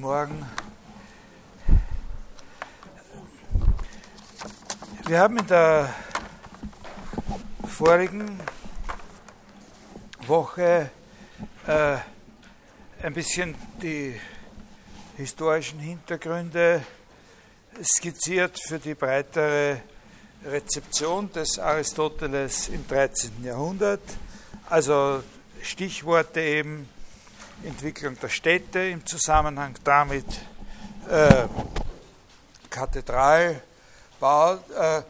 Morgen. Wir haben in der vorigen Woche äh, ein bisschen die historischen Hintergründe skizziert für die breitere Rezeption des Aristoteles im 13. Jahrhundert. Also Stichworte eben Entwicklung der Städte im Zusammenhang damit äh, Kathedralbau. Äh,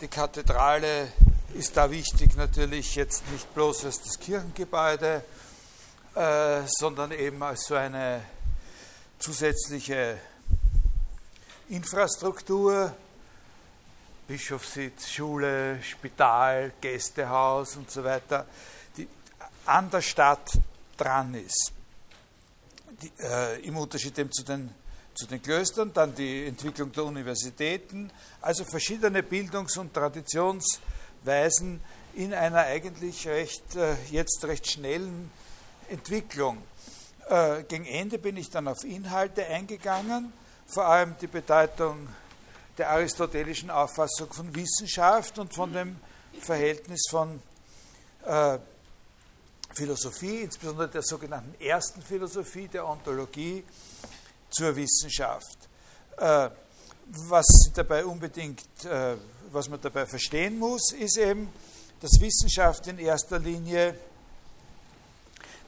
die Kathedrale ist da wichtig natürlich jetzt nicht bloß als das Kirchengebäude, äh, sondern eben als so eine zusätzliche Infrastruktur, Bischofssitz, Schule, Spital, Gästehaus und so weiter, die an der Stadt dran ist äh, im Unterschied zu den, zu den Klöstern, dann die Entwicklung der Universitäten, also verschiedene Bildungs- und Traditionsweisen in einer eigentlich recht, äh, jetzt recht schnellen Entwicklung. Äh, gegen Ende bin ich dann auf Inhalte eingegangen, vor allem die Bedeutung der aristotelischen Auffassung von Wissenschaft und von dem Verhältnis von äh, Philosophie, insbesondere der sogenannten ersten Philosophie, der Ontologie, zur Wissenschaft. Äh, was dabei unbedingt, äh, was man dabei verstehen muss, ist eben, dass Wissenschaft in erster Linie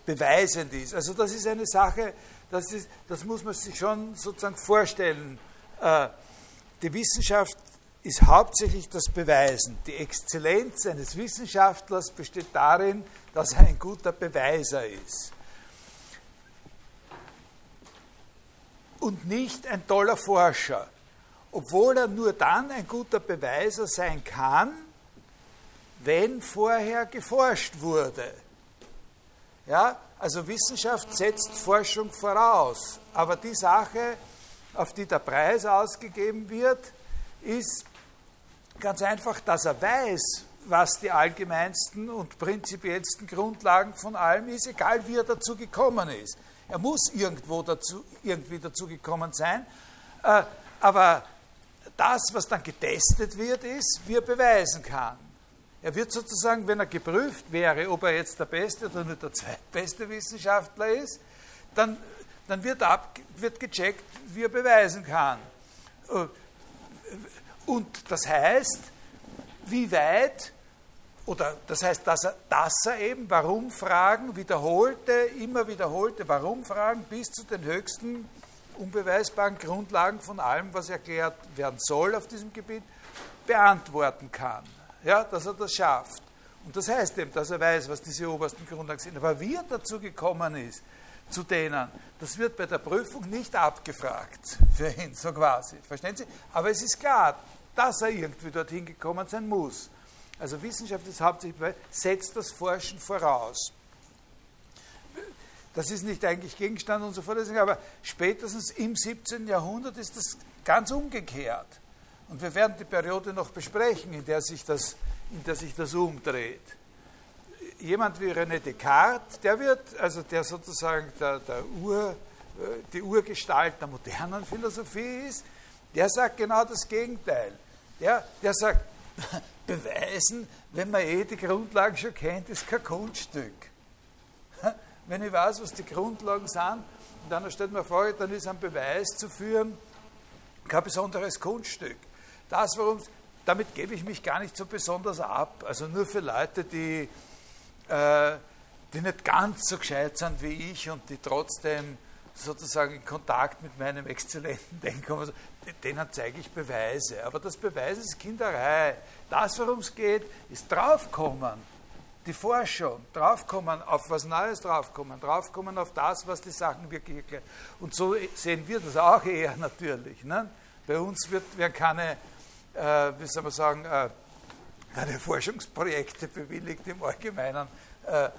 beweisend ist. Also das ist eine Sache, das, ist, das muss man sich schon sozusagen vorstellen. Äh, die Wissenschaft ist hauptsächlich das Beweisen. Die Exzellenz eines Wissenschaftlers besteht darin, dass er ein guter Beweiser ist. Und nicht ein toller Forscher, obwohl er nur dann ein guter Beweiser sein kann, wenn vorher geforscht wurde. Ja, also Wissenschaft setzt Forschung voraus, aber die Sache, auf die der Preis ausgegeben wird, ist ganz einfach, dass er weiß, was die allgemeinsten und prinzipiellsten Grundlagen von allem ist, egal wie er dazu gekommen ist. Er muss irgendwo dazu, irgendwie dazu gekommen sein, äh, aber das, was dann getestet wird, ist, wie er beweisen kann. Er wird sozusagen, wenn er geprüft wäre, ob er jetzt der beste oder nur der zweitbeste Wissenschaftler ist, dann, dann wird, ab, wird gecheckt, wie er beweisen kann. Äh, und das heißt, wie weit, oder das heißt, dass er, dass er eben Warum-Fragen wiederholte, immer wiederholte Warum-Fragen bis zu den höchsten unbeweisbaren Grundlagen von allem, was erklärt werden soll auf diesem Gebiet, beantworten kann. Ja, dass er das schafft. Und das heißt eben, dass er weiß, was diese obersten Grundlagen sind. Aber wie er dazu gekommen ist, zu denen, das wird bei der Prüfung nicht abgefragt für ihn, so quasi. Verstehen Sie? Aber es ist klar, dass er irgendwie dorthin gekommen sein muss. Also Wissenschaft ist hauptsächlich, setzt das Forschen voraus. Das ist nicht eigentlich Gegenstand unserer Vorlesung, aber spätestens im 17. Jahrhundert ist das ganz umgekehrt. Und wir werden die Periode noch besprechen, in der sich das, in der sich das umdreht. Jemand wie René Descartes, der wird, also der sozusagen der, der Ur, äh, die Urgestalt der modernen Philosophie ist, der sagt genau das Gegenteil. Der, der sagt, beweisen, wenn man eh die Grundlagen schon kennt, ist kein Kunststück. Wenn ich weiß, was die Grundlagen sind, dann stellt man vor, dann ist ein Beweis zu führen kein besonderes Kunststück. Das, warum, damit gebe ich mich gar nicht so besonders ab. Also nur für Leute, die, äh, die nicht ganz so gescheit sind wie ich und die trotzdem sozusagen in Kontakt mit meinem exzellenten Denken, also, denen zeige ich Beweise. Aber das Beweis ist Kinderei. Das, worum es geht, ist draufkommen. Die Forschung, draufkommen, auf was Neues draufkommen, draufkommen auf das, was die Sachen wirklich erklären. Und so sehen wir das auch eher natürlich. Ne? Bei uns wird, werden keine, äh, wie soll man sagen, äh, keine Forschungsprojekte bewilligt im Allgemeinen. Äh, äh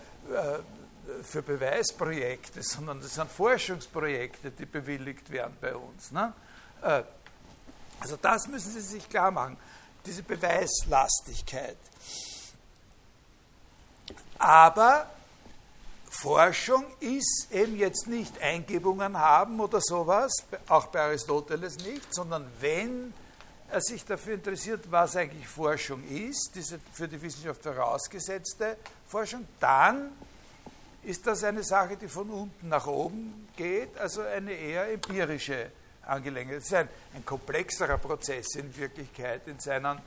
für Beweisprojekte, sondern das sind Forschungsprojekte, die bewilligt werden bei uns. Ne? Äh, also das müssen Sie sich klar machen, diese Beweislastigkeit. Aber Forschung ist eben jetzt nicht Eingebungen haben oder sowas, auch bei Aristoteles nicht, sondern wenn er sich dafür interessiert, was eigentlich Forschung ist, diese für die Wissenschaft vorausgesetzte Forschung, dann ist das eine Sache, die von unten nach oben geht, also eine eher empirische Angelegenheit. Es ist ein, ein, komplexerer Prozess in Wirklichkeit in seinen,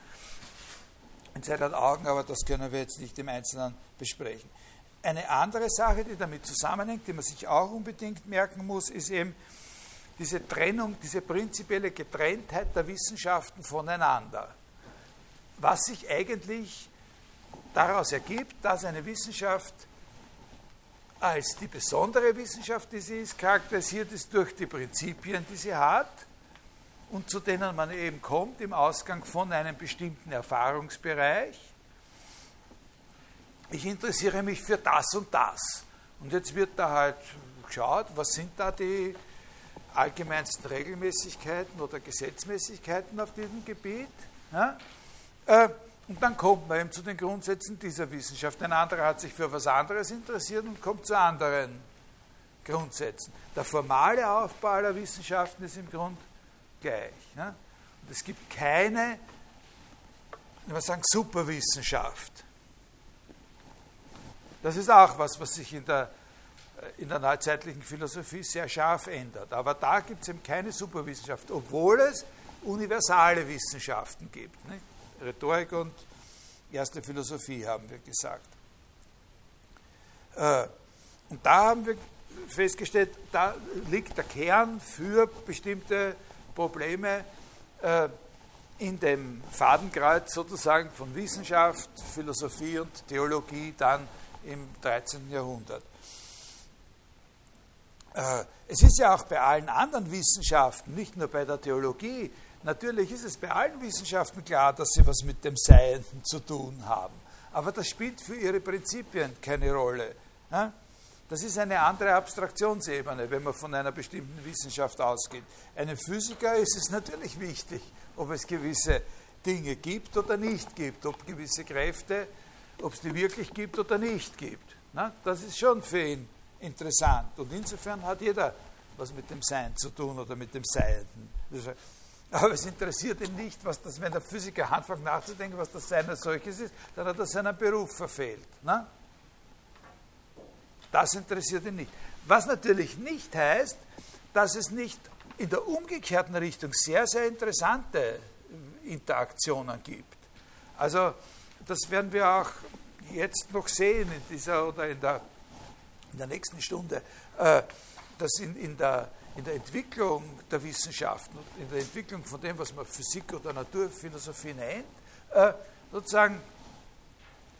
in seinen Augen, aber das können wir jetzt nicht im Einzelnen besprechen. Eine andere Sache, die damit zusammenhängt, die man sich auch unbedingt merken muss, ist eben diese Trennung, diese prinzipielle Getrenntheit der Wissenschaften voneinander. Was sich eigentlich daraus ergibt, dass eine Wissenschaft als die besondere Wissenschaft, die sie ist, charakterisiert ist durch die Prinzipien, die sie hat und zu denen man eben kommt im Ausgang von einem bestimmten Erfahrungsbereich ich interessiere mich für das und das. Und jetzt wird da halt geschaut, was sind da die allgemeinsten Regelmäßigkeiten oder Gesetzmäßigkeiten auf diesem Gebiet. Ja? Äh, und dann kommt man eben zu den Grundsätzen dieser Wissenschaft. Ein anderer hat sich für was anderes interessiert und kommt zu anderen Grundsätzen. Der formale Aufbau aller Wissenschaften ist im Grunde gleich. Ja? Und es gibt keine, ich würde sagen, Superwissenschaft. Das ist auch was, was sich in der, in der neuzeitlichen Philosophie sehr scharf ändert. Aber da gibt es eben keine Superwissenschaft, obwohl es universale Wissenschaften gibt. Nicht? Rhetorik und erste Philosophie haben wir gesagt. Äh, und da haben wir festgestellt, da liegt der Kern für bestimmte Probleme äh, in dem Fadenkreuz sozusagen von Wissenschaft, Philosophie und Theologie dann im 13. Jahrhundert. Äh, es ist ja auch bei allen anderen Wissenschaften, nicht nur bei der Theologie, natürlich ist es bei allen Wissenschaften klar, dass sie was mit dem Seienden zu tun haben. Aber das spielt für ihre Prinzipien keine Rolle. Das ist eine andere Abstraktionsebene, wenn man von einer bestimmten Wissenschaft ausgeht. Einem Physiker ist es natürlich wichtig, ob es gewisse Dinge gibt oder nicht gibt, ob gewisse Kräfte ob es die wirklich gibt oder nicht gibt. Na, das ist schon für ihn interessant. Und insofern hat jeder was mit dem Sein zu tun oder mit dem Seienden. Aber es interessiert ihn nicht, was das, wenn der Physiker anfängt nachzudenken, was das Sein als solches ist, dann hat er seinen Beruf verfehlt. Na? Das interessiert ihn nicht. Was natürlich nicht heißt, dass es nicht in der umgekehrten Richtung sehr, sehr interessante Interaktionen gibt. Also das werden wir auch jetzt noch sehen in dieser oder in der, in der nächsten Stunde, äh, dass in, in, der, in der Entwicklung der Wissenschaften, in der Entwicklung von dem, was man Physik oder Naturphilosophie nennt, äh, sozusagen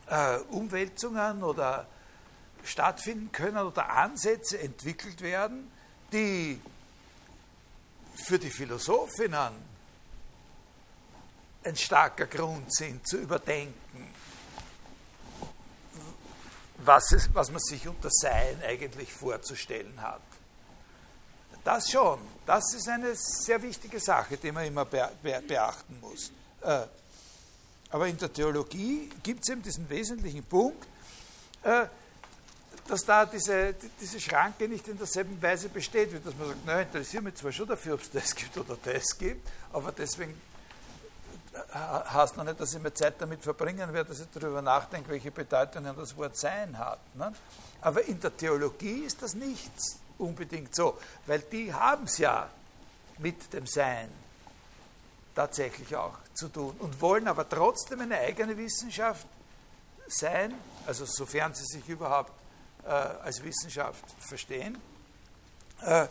äh, Umwälzungen oder stattfinden können oder Ansätze entwickelt werden, die für die Philosophinnen ein starker Grund sind, zu überdenken, was, es, was man sich unter Sein eigentlich vorzustellen hat. Das schon, das ist eine sehr wichtige Sache, die man immer beachten muss. Äh, aber in der Theologie gibt es eben diesen wesentlichen Punkt, äh, dass da diese, diese Schranke nicht in derselben Weise besteht, wie dass man sagt, naja, interessiere mich zwar schon dafür, ob es das gibt oder das gibt, aber deswegen heißt noch nicht, dass ich mir Zeit damit verbringen werde, dass ich darüber nachdenke, welche Bedeutung das Wort Sein hat. Ne? Aber in der Theologie ist das nicht unbedingt so, weil die haben es ja mit dem Sein tatsächlich auch zu tun und wollen aber trotzdem eine eigene Wissenschaft sein, also sofern sie sich überhaupt äh, als Wissenschaft verstehen, äh,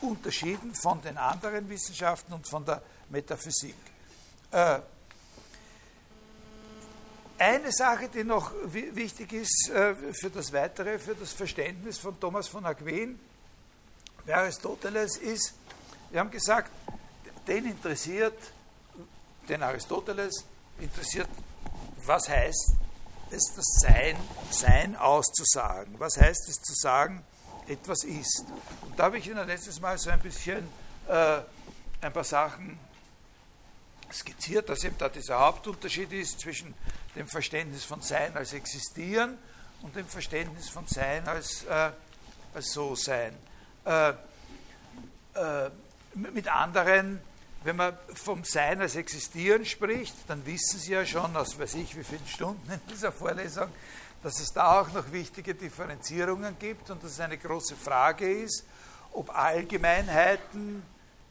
unterschieden von den anderen Wissenschaften und von der Metaphysik. Äh, eine Sache, die noch wichtig ist äh, für das Weitere, für das Verständnis von Thomas von Aquin, bei Aristoteles ist, wir haben gesagt, den interessiert, den Aristoteles interessiert, was heißt es, das Sein, Sein auszusagen? Was heißt es zu sagen, etwas ist? Und da habe ich Ihnen letztes Mal so ein bisschen äh, ein paar Sachen skizziert, dass eben da dieser Hauptunterschied ist zwischen dem Verständnis von Sein als Existieren und dem Verständnis von Sein als, äh, als So-Sein. Äh, äh, mit anderen, wenn man vom Sein als Existieren spricht, dann wissen Sie ja schon aus weiß ich wie vielen Stunden in dieser Vorlesung, dass es da auch noch wichtige Differenzierungen gibt und dass es eine große Frage ist, ob Allgemeinheiten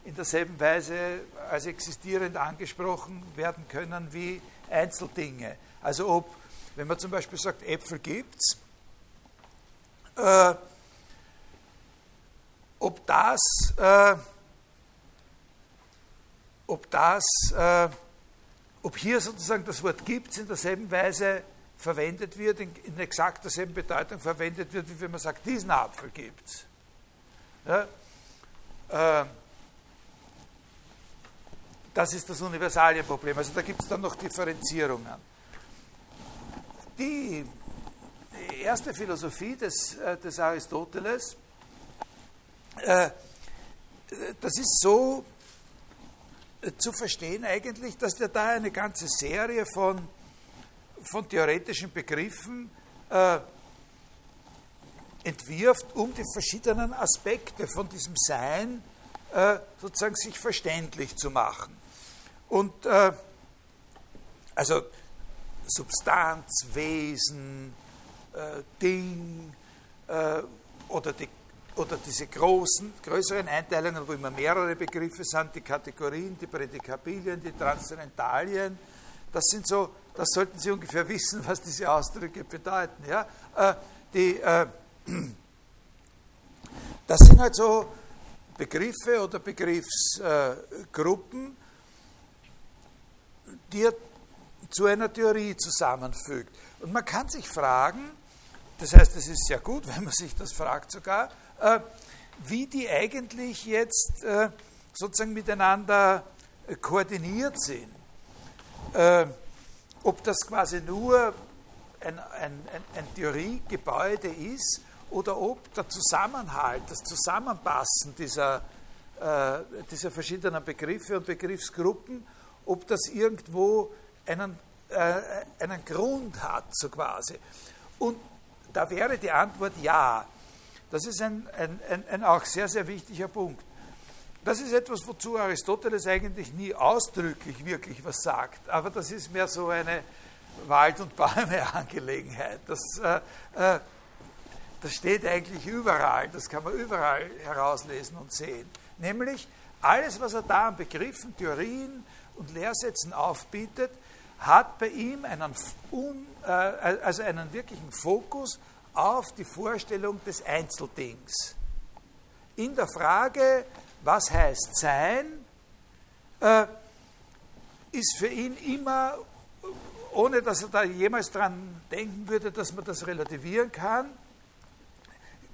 in derselben Weise als existierend angesprochen werden können wie Einzeldinge. Also ob, wenn man zum Beispiel sagt, Äpfel gibt's, äh, ob das, äh, ob das, äh, ob hier sozusagen das Wort gibt's in derselben Weise verwendet wird, in, in exakt derselben Bedeutung verwendet wird, wie wenn man sagt, diesen Apfel gibt's. Ja? Äh, das ist das Universalienproblem. Also da gibt es dann noch Differenzierungen. Die erste Philosophie des, äh, des Aristoteles, das ist so äh, zu verstehen eigentlich, dass der da eine ganze Serie von, von theoretischen Begriffen äh, entwirft, um die verschiedenen Aspekte von diesem Sein äh, sozusagen sich verständlich zu machen. Und äh, also Substanz, Wesen, äh, Ding äh, oder, die, oder diese großen, größeren Einteilungen, wo immer mehrere Begriffe sind, die Kategorien, die Prädikabilien, die Transzendentalien, das sind so, das sollten Sie ungefähr wissen, was diese Ausdrücke bedeuten. Ja? Äh, die, äh, das sind halt so Begriffe oder Begriffsgruppen, die er zu einer Theorie zusammenfügt. Und man kann sich fragen, das heißt, es ist sehr gut, wenn man sich das fragt sogar, wie die eigentlich jetzt äh, sozusagen miteinander äh, koordiniert sind. Äh, ob das quasi nur ein, ein, ein, Theoriegebäude ist oder ob der Zusammenhalt, das Zusammenpassen dieser, äh, dieser verschiedenen Begriffe und Begriffsgruppen ob das irgendwo einen, äh, einen Grund hat, so quasi. Und da wäre die Antwort ja. Das ist ein, ein, ein, ein auch sehr, sehr wichtiger Punkt. Das ist etwas, wozu Aristoteles eigentlich nie ausdrücklich wirklich was sagt, aber das ist mehr so eine Wald- und Bäume-Angelegenheit. Das, äh, äh, das steht eigentlich überall, das kann man überall herauslesen und sehen. Nämlich alles, was er da an Begriffen, Theorien, und Lehrsätzen aufbietet, hat bei ihm einen, äh, also einen wirklichen Fokus auf die Vorstellung des Einzeldings. In der Frage, was heißt sein, äh, ist für ihn immer, ohne dass er da jemals dran denken würde, dass man das relativieren kann,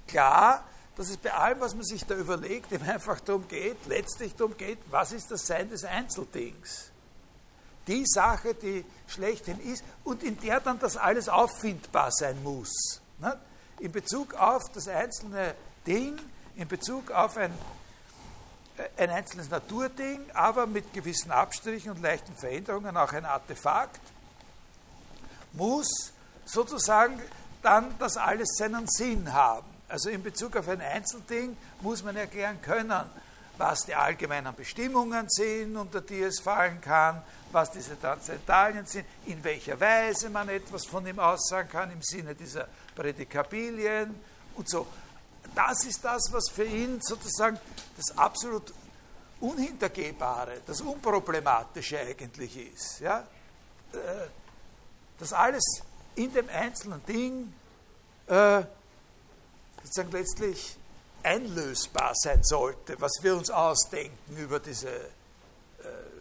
klar, dass es bei allem, was man sich da überlegt, eben einfach darum geht, letztlich darum geht, was ist das Sein des Einzeldings? Die Sache, die schlechthin ist und in der dann das alles auffindbar sein muss. In Bezug auf das einzelne Ding, in Bezug auf ein, äh, ein einzelnes Naturding, aber mit gewissen Abstrichen und leichten Veränderungen auch ein Artefakt, muss sozusagen dann das alles seinen Sinn haben. Also in Bezug auf ein Einzelding muss man erklären können, was die allgemeinen Bestimmungen sind, unter die es fallen kann, was diese Transzentalien sind, in welcher Weise man etwas von ihm aussagen kann im Sinne dieser Prädikabilien und so. Das ist das, was für ihn sozusagen das absolut Unhintergehbare, das Unproblematische eigentlich ist. Ja? Äh, das alles in dem einzelnen Ding äh, sozusagen letztlich einlösbar sein sollte, was wir uns ausdenken über diese äh,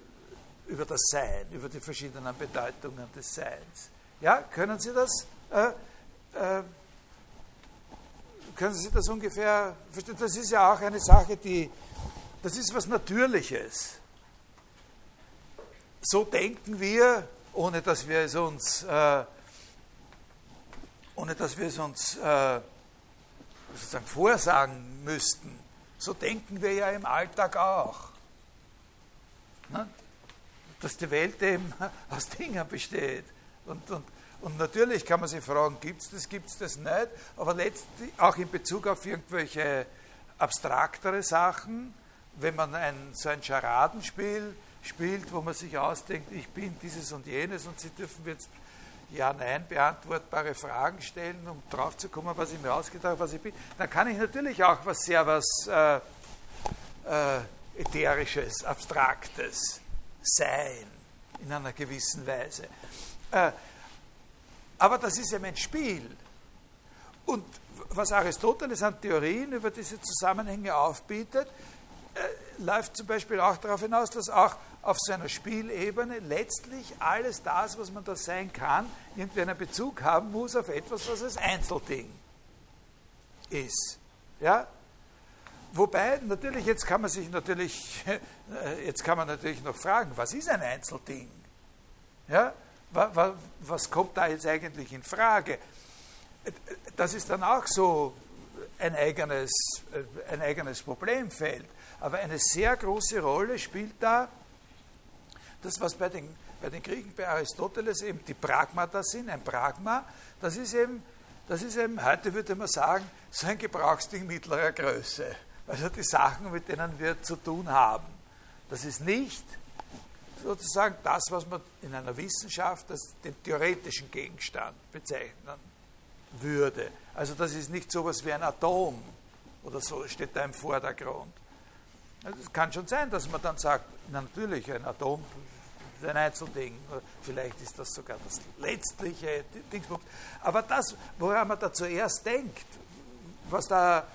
über das Sein, über die verschiedenen Bedeutungen des Seins. Ja, können Sie das? Äh, äh, können Sie das ungefähr verstehen? Das ist ja auch eine Sache, die, das ist was Natürliches. So denken wir, ohne dass wir es uns, äh, ohne dass wir es uns äh, sozusagen vorsagen müssten, so denken wir ja im Alltag auch. Ne? Dass die Welt eben aus Dingen besteht und, und, Und natürlich kann man sich fragen, gibt es das, gibt es das nicht, aber letztlich auch in Bezug auf irgendwelche abstraktere Sachen, wenn man ein, so ein Scharadenspiel spielt, wo man sich ausdenkt, ich bin dieses und jenes und Sie dürfen jetzt ja-Nein beantwortbare Fragen stellen, um drauf zu kommen, was ich mir ausgedacht habe, was ich bin, dann kann ich natürlich auch was sehr was äh, äh, Ätherisches, Abstraktes sein in einer gewissen Weise. Äh, aber das ist eben ein Spiel. Und was Aristoteles an Theorien über diese Zusammenhänge aufbietet, äh, läuft zum Beispiel auch darauf hinaus, dass auch auf so einer Spielebene letztlich alles das, was man da sein kann, irgendwie einen Bezug haben muss auf etwas, was als Einzelding ist. Ja? Wobei, natürlich, jetzt kann man sich natürlich, jetzt kann man natürlich noch fragen, was ist ein Einzelding? Ja? Was kommt da jetzt eigentlich in Frage? Das ist dann auch so ein eigenes, ein eigenes Problemfeld. Aber eine sehr große Rolle spielt da das, was bei den, bei den Griechen, bei Aristoteles eben die Pragmata sind. Ein Pragma, das ist eben, das ist eben, heute würde man sagen, so ein Gebrauchsding mittlerer Größe. Also die Sachen, mit denen wir zu tun haben. Das ist nicht sozusagen das, was man in einer Wissenschaft als den theoretischen Gegenstand bezeichnen würde. Also das ist nicht so etwas wie ein Atom oder so, steht da im Vordergrund. Also es kann schon sein, dass man dann sagt, na natürlich, ein Atom ist ein Einzelding, vielleicht ist das sogar das letztliche Dingspunkt. Aber das, woran man da zuerst denkt, was da,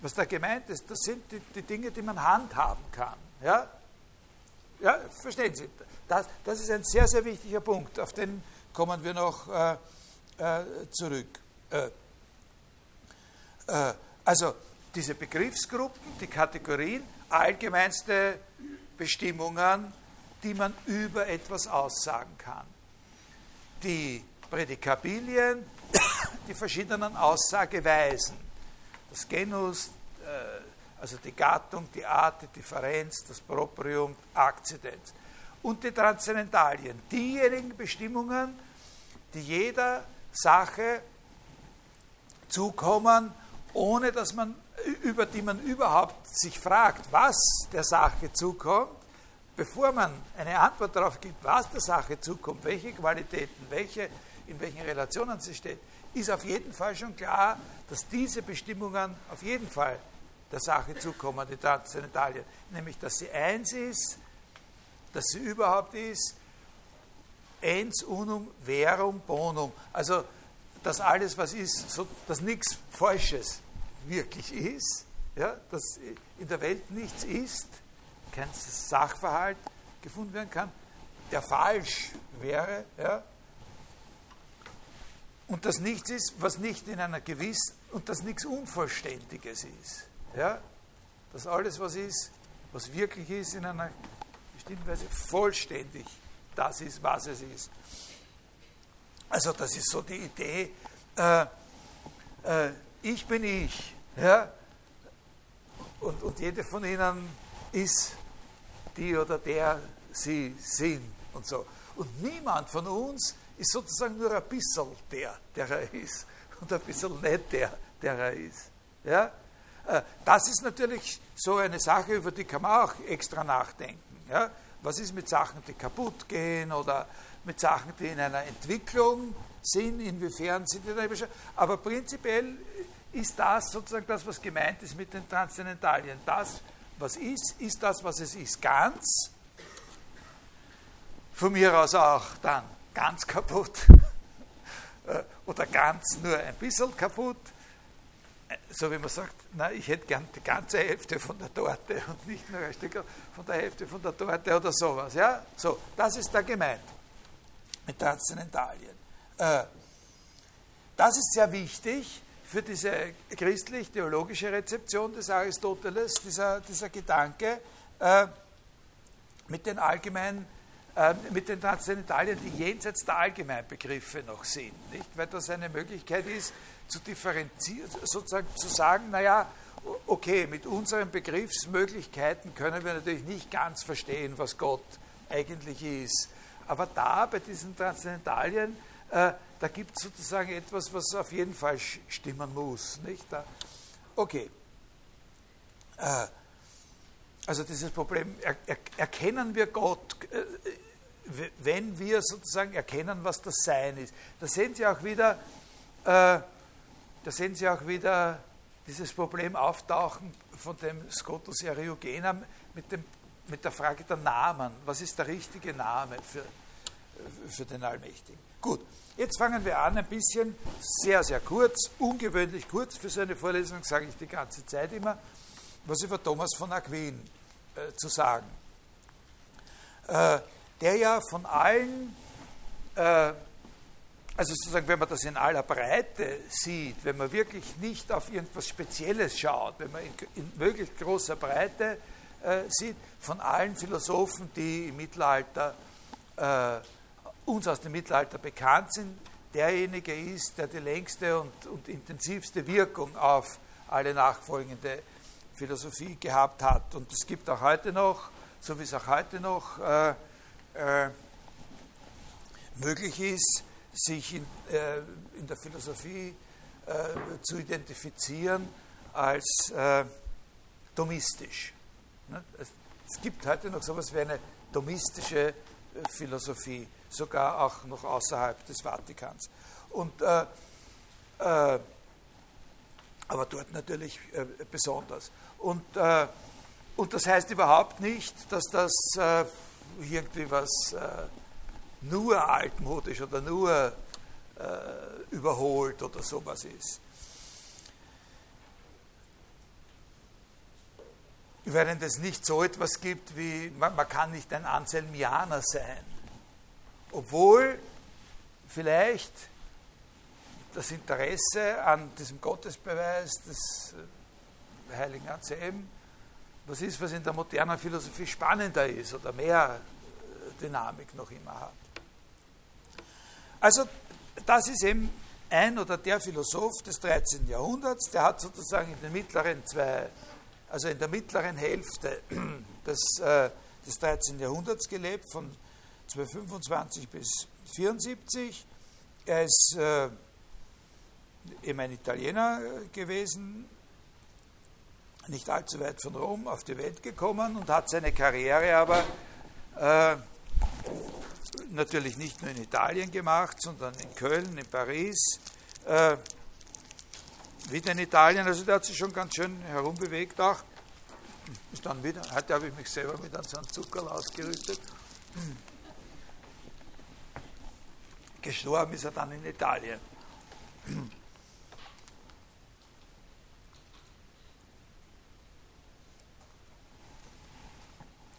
was da gemeint ist, das sind die, die Dinge, die man handhaben kann. Ja? Ja, verstehen Sie? Das, das ist ein sehr, sehr wichtiger Punkt, auf den kommen wir noch äh, äh, zurück. Äh, äh also diese Begriffsgruppen, die Kategorien, allgemeinste Bestimmungen, die man über etwas aussagen kann. Die Prädikabilien, die verschiedenen Aussageweisen, das Genus, äh, also die Gattung, die Art, die Differenz, das Proprium, Akzidenz. Und die Transzendentalien, diejenigen Bestimmungen, die jeder Sache zukommen, ohne dass man, über die man überhaupt sich fragt, was der Sache zukommt, bevor man eine Antwort darauf gibt, was der Sache zukommt, welche Qualitäten, welche, in welchen Relationen sie steht, ist auf jeden Fall schon klar, dass diese Bestimmungen auf jeden Fall der Sache zukommen, die Transzendentalien. Nämlich, dass sie eins ist, dass sie überhaupt ist, ens unum verum bonum. Also, dass alles, was ist, so, dass nichts Falsches wirklich ist, ja, dass in der Welt nichts ist, kein Sachverhalt gefunden werden kann, der falsch wäre, ja, und dass nichts ist, was nicht in einer gewissen, und dass nichts Unvollständiges ist. Ja? Dass alles, was ist, was wirklich ist, in einer bestimmten Weise vollständig das ist, was es ist. Also das ist so die Idee, äh, äh, ich bin ich, ja? und, und jede von ihnen ist die oder der sie sind und so. Und niemand von uns ist sozusagen nur ein bisschen der, der er ist und ein bisschen nicht der, der er ist. Ja? Äh, das ist natürlich so eine Sache, über die kann man auch extra nachdenken. Ja? Was ist mit Sachen, die kaputt gehen oder mit Sachen, die in einer Entwicklung sind, inwiefern sind die da Aber prinzipiell ist das sozusagen das, was gemeint ist mit den Transzendentalien. Das, was ist, ist das, was es ist. Ganz, von mir aus auch dann ganz kaputt äh, oder ganz nur ein bisschen kaputt so wie man sagt, na, ich hätte gern die ganze Hälfte von der Torte und nicht nur ein Stück von der Hälfte von der Torte oder sowas. Ja? So, das ist da gemeint mit Transzendentalien. Äh, das ist sehr wichtig für diese christlich-theologische Rezeption des Aristoteles, dieser, dieser Gedanke äh, mit den allgemeinen äh, mit den Transzendentalien, die jenseits der Allgemeinbegriffe noch sind, nicht? weil das eine Möglichkeit ist, zu differenzieren, sozusagen zu sagen, naja, okay, mit unseren Begriffsmöglichkeiten können wir natürlich nicht ganz verstehen, was Gott eigentlich ist. Aber da bei diesen Transzendentalien äh, da gibt es sozusagen etwas, was auf jeden Fall stimmen muss. Nicht? Okay. Äh, also dieses Problem, er, er, erkennen wir Gott, äh, wenn wir sozusagen erkennen, was das Sein ist. Da sehen Sie auch wieder, äh, da sehen Sie auch wieder dieses Problem auftauchen von dem Scotus Eriugena mit, dem, mit der Frage der Namen. Was ist der richtige Name für, für den Allmächtigen? Gut, jetzt fangen wir an, ein bisschen sehr, sehr kurz, ungewöhnlich kurz für so eine Vorlesung, sage ich die ganze Zeit immer, was über Thomas von Aquin äh, zu sagen. Äh, der ja von allen äh, also sozusagen, wenn man das in aller Breite sieht, wenn man wirklich nicht auf irgendwas Spezielles schaut, wenn man in, in möglichst großer Breite äh, sieht, von allen Philosophen, die im Mittelalter äh, uns aus dem Mittelalter bekannt sind, derjenige ist, der die längste und, und intensivste Wirkung auf alle nachfolgende Philosophie gehabt hat. Und es gibt auch heute noch, so wie es auch heute noch äh, äh möglich ist, sich in, äh, in der Philosophie äh, zu identifizieren als äh, domistisch. Ne? Es, es, gibt heute noch so etwas wie eine domistische äh, Philosophie, sogar auch noch außerhalb des Vatikans. Und, äh, äh, aber dort natürlich besonders. Und, und das heißt überhaupt nicht, dass das irgendwie was nur altmodisch oder nur äh, überholt oder sowas ist. Während es nicht so etwas gibt wie, man, man kann nicht ein Anselmianer sein, obwohl vielleicht das Interesse an diesem Gottesbeweis des äh, heiligen Anselm was ist, was in der modernen Philosophie spannender ist oder mehr äh, Dynamik noch immer hat. Also das ist eben ein oder der Philosoph des 13. Jahrhunderts, der hat sozusagen in den mittleren zwei, also in der mittleren Hälfte des, äh, des 13. Jahrhunderts gelebt, von 1225 bis 74. Er ist äh, eben ein Italiener gewesen, nicht allzu weit von Rom auf die Welt gekommen und hat seine Karriere aber äh, natürlich nicht nur in Italien gemacht, sondern in Köln, in Paris, äh, wieder in Italien. Also der hat sich schon ganz schön herumbewegt auch. Ist dann wieder, heute habe ich mich selber mit einem so einem Zuckerl ausgerüstet. Gestorben ist er dann in Italien.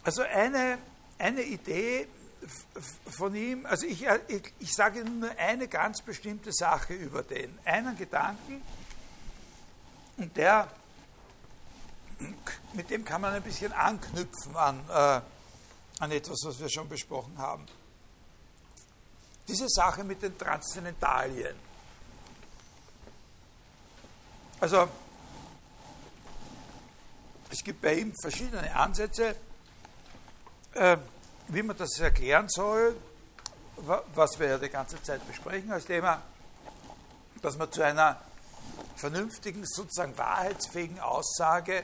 Also eine, eine Idee, von ihm, also ich, ich, ich sage nur eine ganz bestimmte Sache über den, einen Gedanken, und der, mit dem kann man ein bisschen anknüpfen an, äh, an etwas, was wir schon besprochen haben. Diese Sache mit den Transzendentalien. Also, es gibt bei ihm verschiedene Ansätze. Äh, wie man das erklären soll, was wir ja die ganze Zeit besprechen als Thema, dass man zu einer vernünftigen, sozusagen wahrheitsfähigen Aussage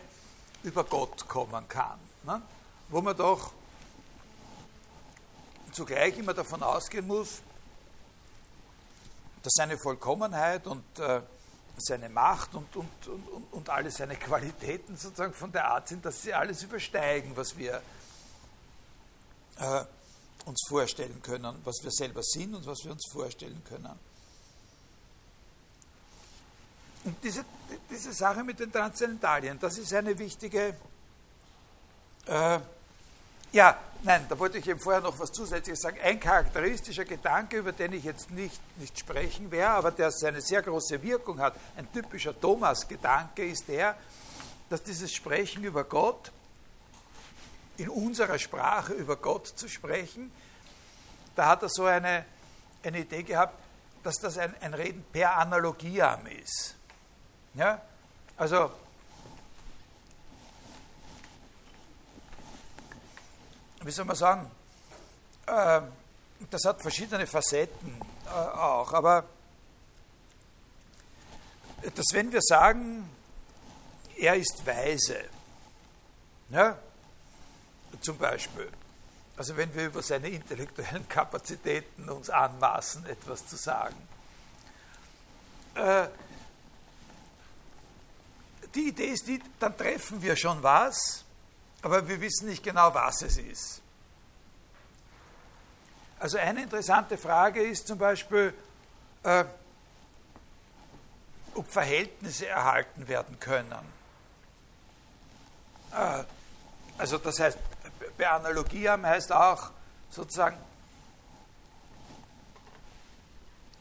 über Gott kommen kann. Ne? Wo man doch zugleich immer davon ausgehen muss, dass seine Vollkommenheit und äh, seine Macht und, und, und, und alle seine Qualitäten sozusagen von der Art sind, dass sie alles übersteigen, was wir äh, uns vorstellen können, was wir selber sind und was wir uns vorstellen können. Und diese, diese Sache mit den Transzendentalien, das ist eine wichtige. Äh, ja, nein, da wollte ich eben vorher noch was zusätzliches sagen. Ein charakteristischer Gedanke, über den ich jetzt nicht, nicht sprechen werde, aber der seine sehr große Wirkung hat, ein typischer Thomas-Gedanke, ist der, dass dieses Sprechen über Gott in unserer Sprache über Gott zu sprechen, da hat er so eine, eine Idee gehabt, dass das ein, ein Reden per Analogiam ist. Ja? Also, wie soll man sagen, äh, das hat verschiedene Facetten. äh, auch. Aber dass wenn wir sagen, er ist weise, ja, zum Beispiel, also wenn wir über seine intellektuellen Kapazitäten uns anmaßen, etwas zu sagen, äh, die Idee ist die, dann treffen wir schon was, aber wir wissen nicht genau, was es ist. Also eine interessante Frage ist zum Beispiel, äh, ob Verhältnisse erhalten werden können. Äh, also das heißt, bei Analogie haben heißt auch sozusagen,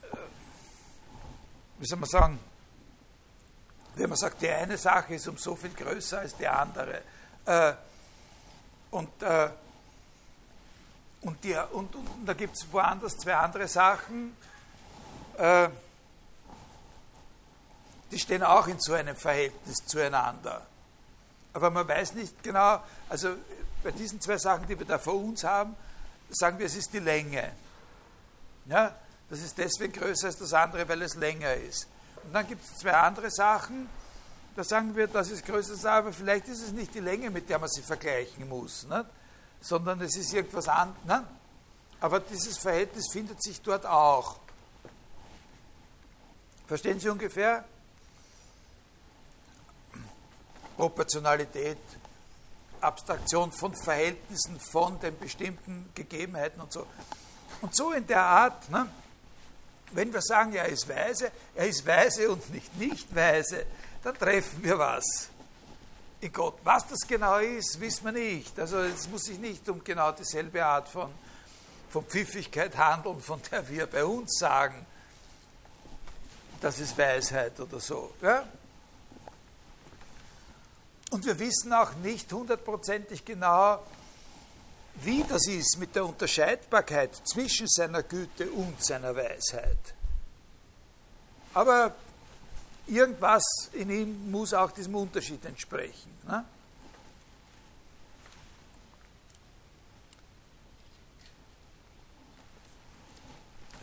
äh, wie soll man sagen, wenn man sagt, die eine Sache ist um so viel größer als die andere. Äh, und, äh, und, die, und, und, und da gibt es woanders zwei andere Sachen, äh, die stehen auch in so einem Verhältnis zueinander. Aber man weiß nicht genau, also bei diesen zwei Sachen, die wir da vor uns haben, sagen wir, es ist die Länge. Ja, das ist deswegen größer als das andere, weil es länger ist. Und dann gibt es zwei andere Sachen, da sagen wir, das ist größer, aber vielleicht ist es nicht die Länge, mit der man sie vergleichen muss, nicht? sondern es ist irgendwas anderes. Aber dieses Verhältnis findet sich dort auch. Verstehen Sie ungefähr? Proportionalität, Abstraktion von Verhältnissen, von den bestimmten Gegebenheiten und so. Und so in der Art, ne, wenn wir sagen, er ist weise, er ist weise und nicht nicht weise, dann treffen wir was in Gott. Was das genau ist, wissen wir nicht. Also es muss sich nicht um genau dieselbe Art von, von Pfiffigkeit handeln, von der wir bei uns sagen, das ist Weisheit oder so. Ja? Und wir wissen auch nicht hundertprozentig genau, wie das ist mit der Unterscheidbarkeit zwischen seiner Güte und seiner Weisheit. Aber irgendwas in ihm muss auch diesem Unterschied entsprechen. Ne?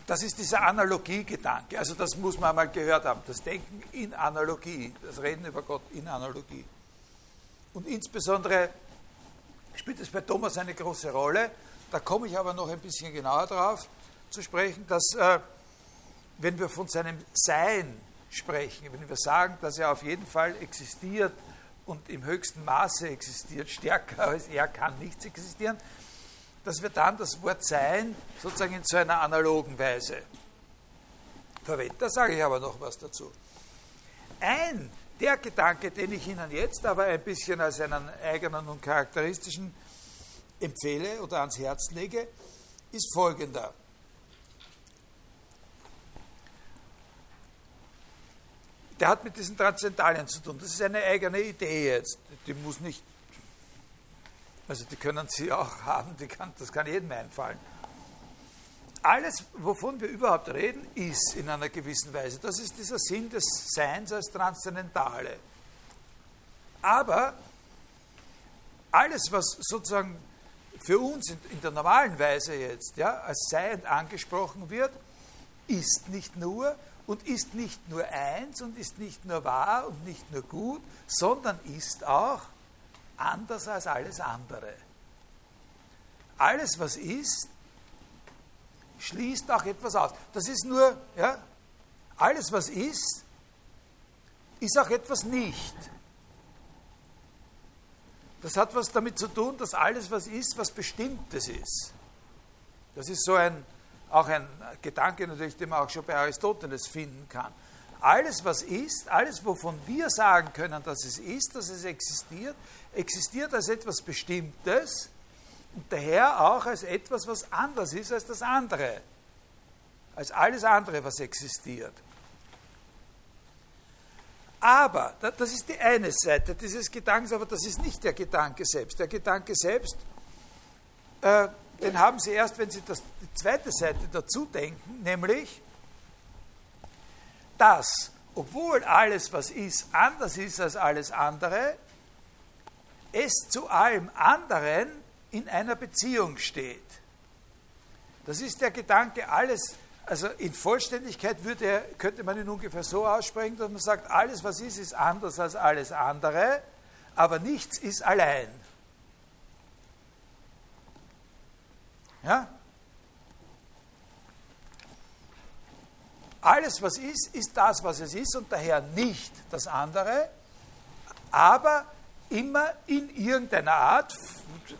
Das ist dieser Analogiegedanke. Also das muss man einmal gehört haben. Das Denken in Analogie, das Reden über Gott in Analogie. Und insbesondere spielt es bei Thomas eine große Rolle. Da komme ich aber noch ein bisschen genauer darauf zu sprechen, dass äh, wenn wir von seinem Sein sprechen, wenn wir sagen, dass er auf jeden Fall existiert und im höchsten Maße existiert, stärker als er kann nichts existieren, dass wir dann das Wort Sein sozusagen in so einer analogen Weise verwenden. Da sage ich aber noch was dazu. Ein der Gedanke, den ich Ihnen jetzt aber ein bisschen als einen eigenen und charakteristischen empfehle oder ans Herz lege, ist folgender. Der hat mit diesen Transzendentalien zu tun. Das ist eine eigene Idee jetzt. Die muss nicht, also die können Sie auch haben, kann, das kann jedem einfallen alles, wovon wir überhaupt reden, ist in einer gewissen Weise. Das ist dieser Sinn des Seins als Transzendentale. Aber alles, was sozusagen für uns in, in der normalen Weise jetzt ja, als Seiend angesprochen wird, ist nicht nur und ist nicht nur eins und ist nicht nur wahr und nicht nur gut, sondern ist auch anders als alles andere. Alles, was ist, schließt auch etwas aus. Das ist nur, ja, alles was ist, ist auch etwas nicht. Das hat was damit zu tun, dass alles was ist, was Bestimmtes ist. Das ist so ein, auch ein Gedanke natürlich, den man auch schon bei Aristoteles finden kann. Alles, was ist, alles, wovon wir sagen können, dass es ist, dass es existiert, existiert als etwas Bestimmtes, und daher auch als etwas, was anders ist als das andere, als alles andere, was existiert. Aber, das ist die eine Seite dieses Gedankens, aber das ist nicht der Gedanke selbst. Der Gedanke selbst, äh, den haben Sie erst, wenn Sie das, die zweite Seite dazu denken, nämlich, dass, obwohl alles, was ist, anders ist als alles andere, es zu allem anderen in einer Beziehung steht. Das ist der Gedanke, alles, also in Vollständigkeit würde, könnte man ihn ungefähr so aussprechen, dass man sagt, alles was ist, ist anders als alles andere, aber nichts ist allein. Ja? Alles, was ist, ist das, was es ist und daher nicht das andere, aber immer in irgendeiner Art,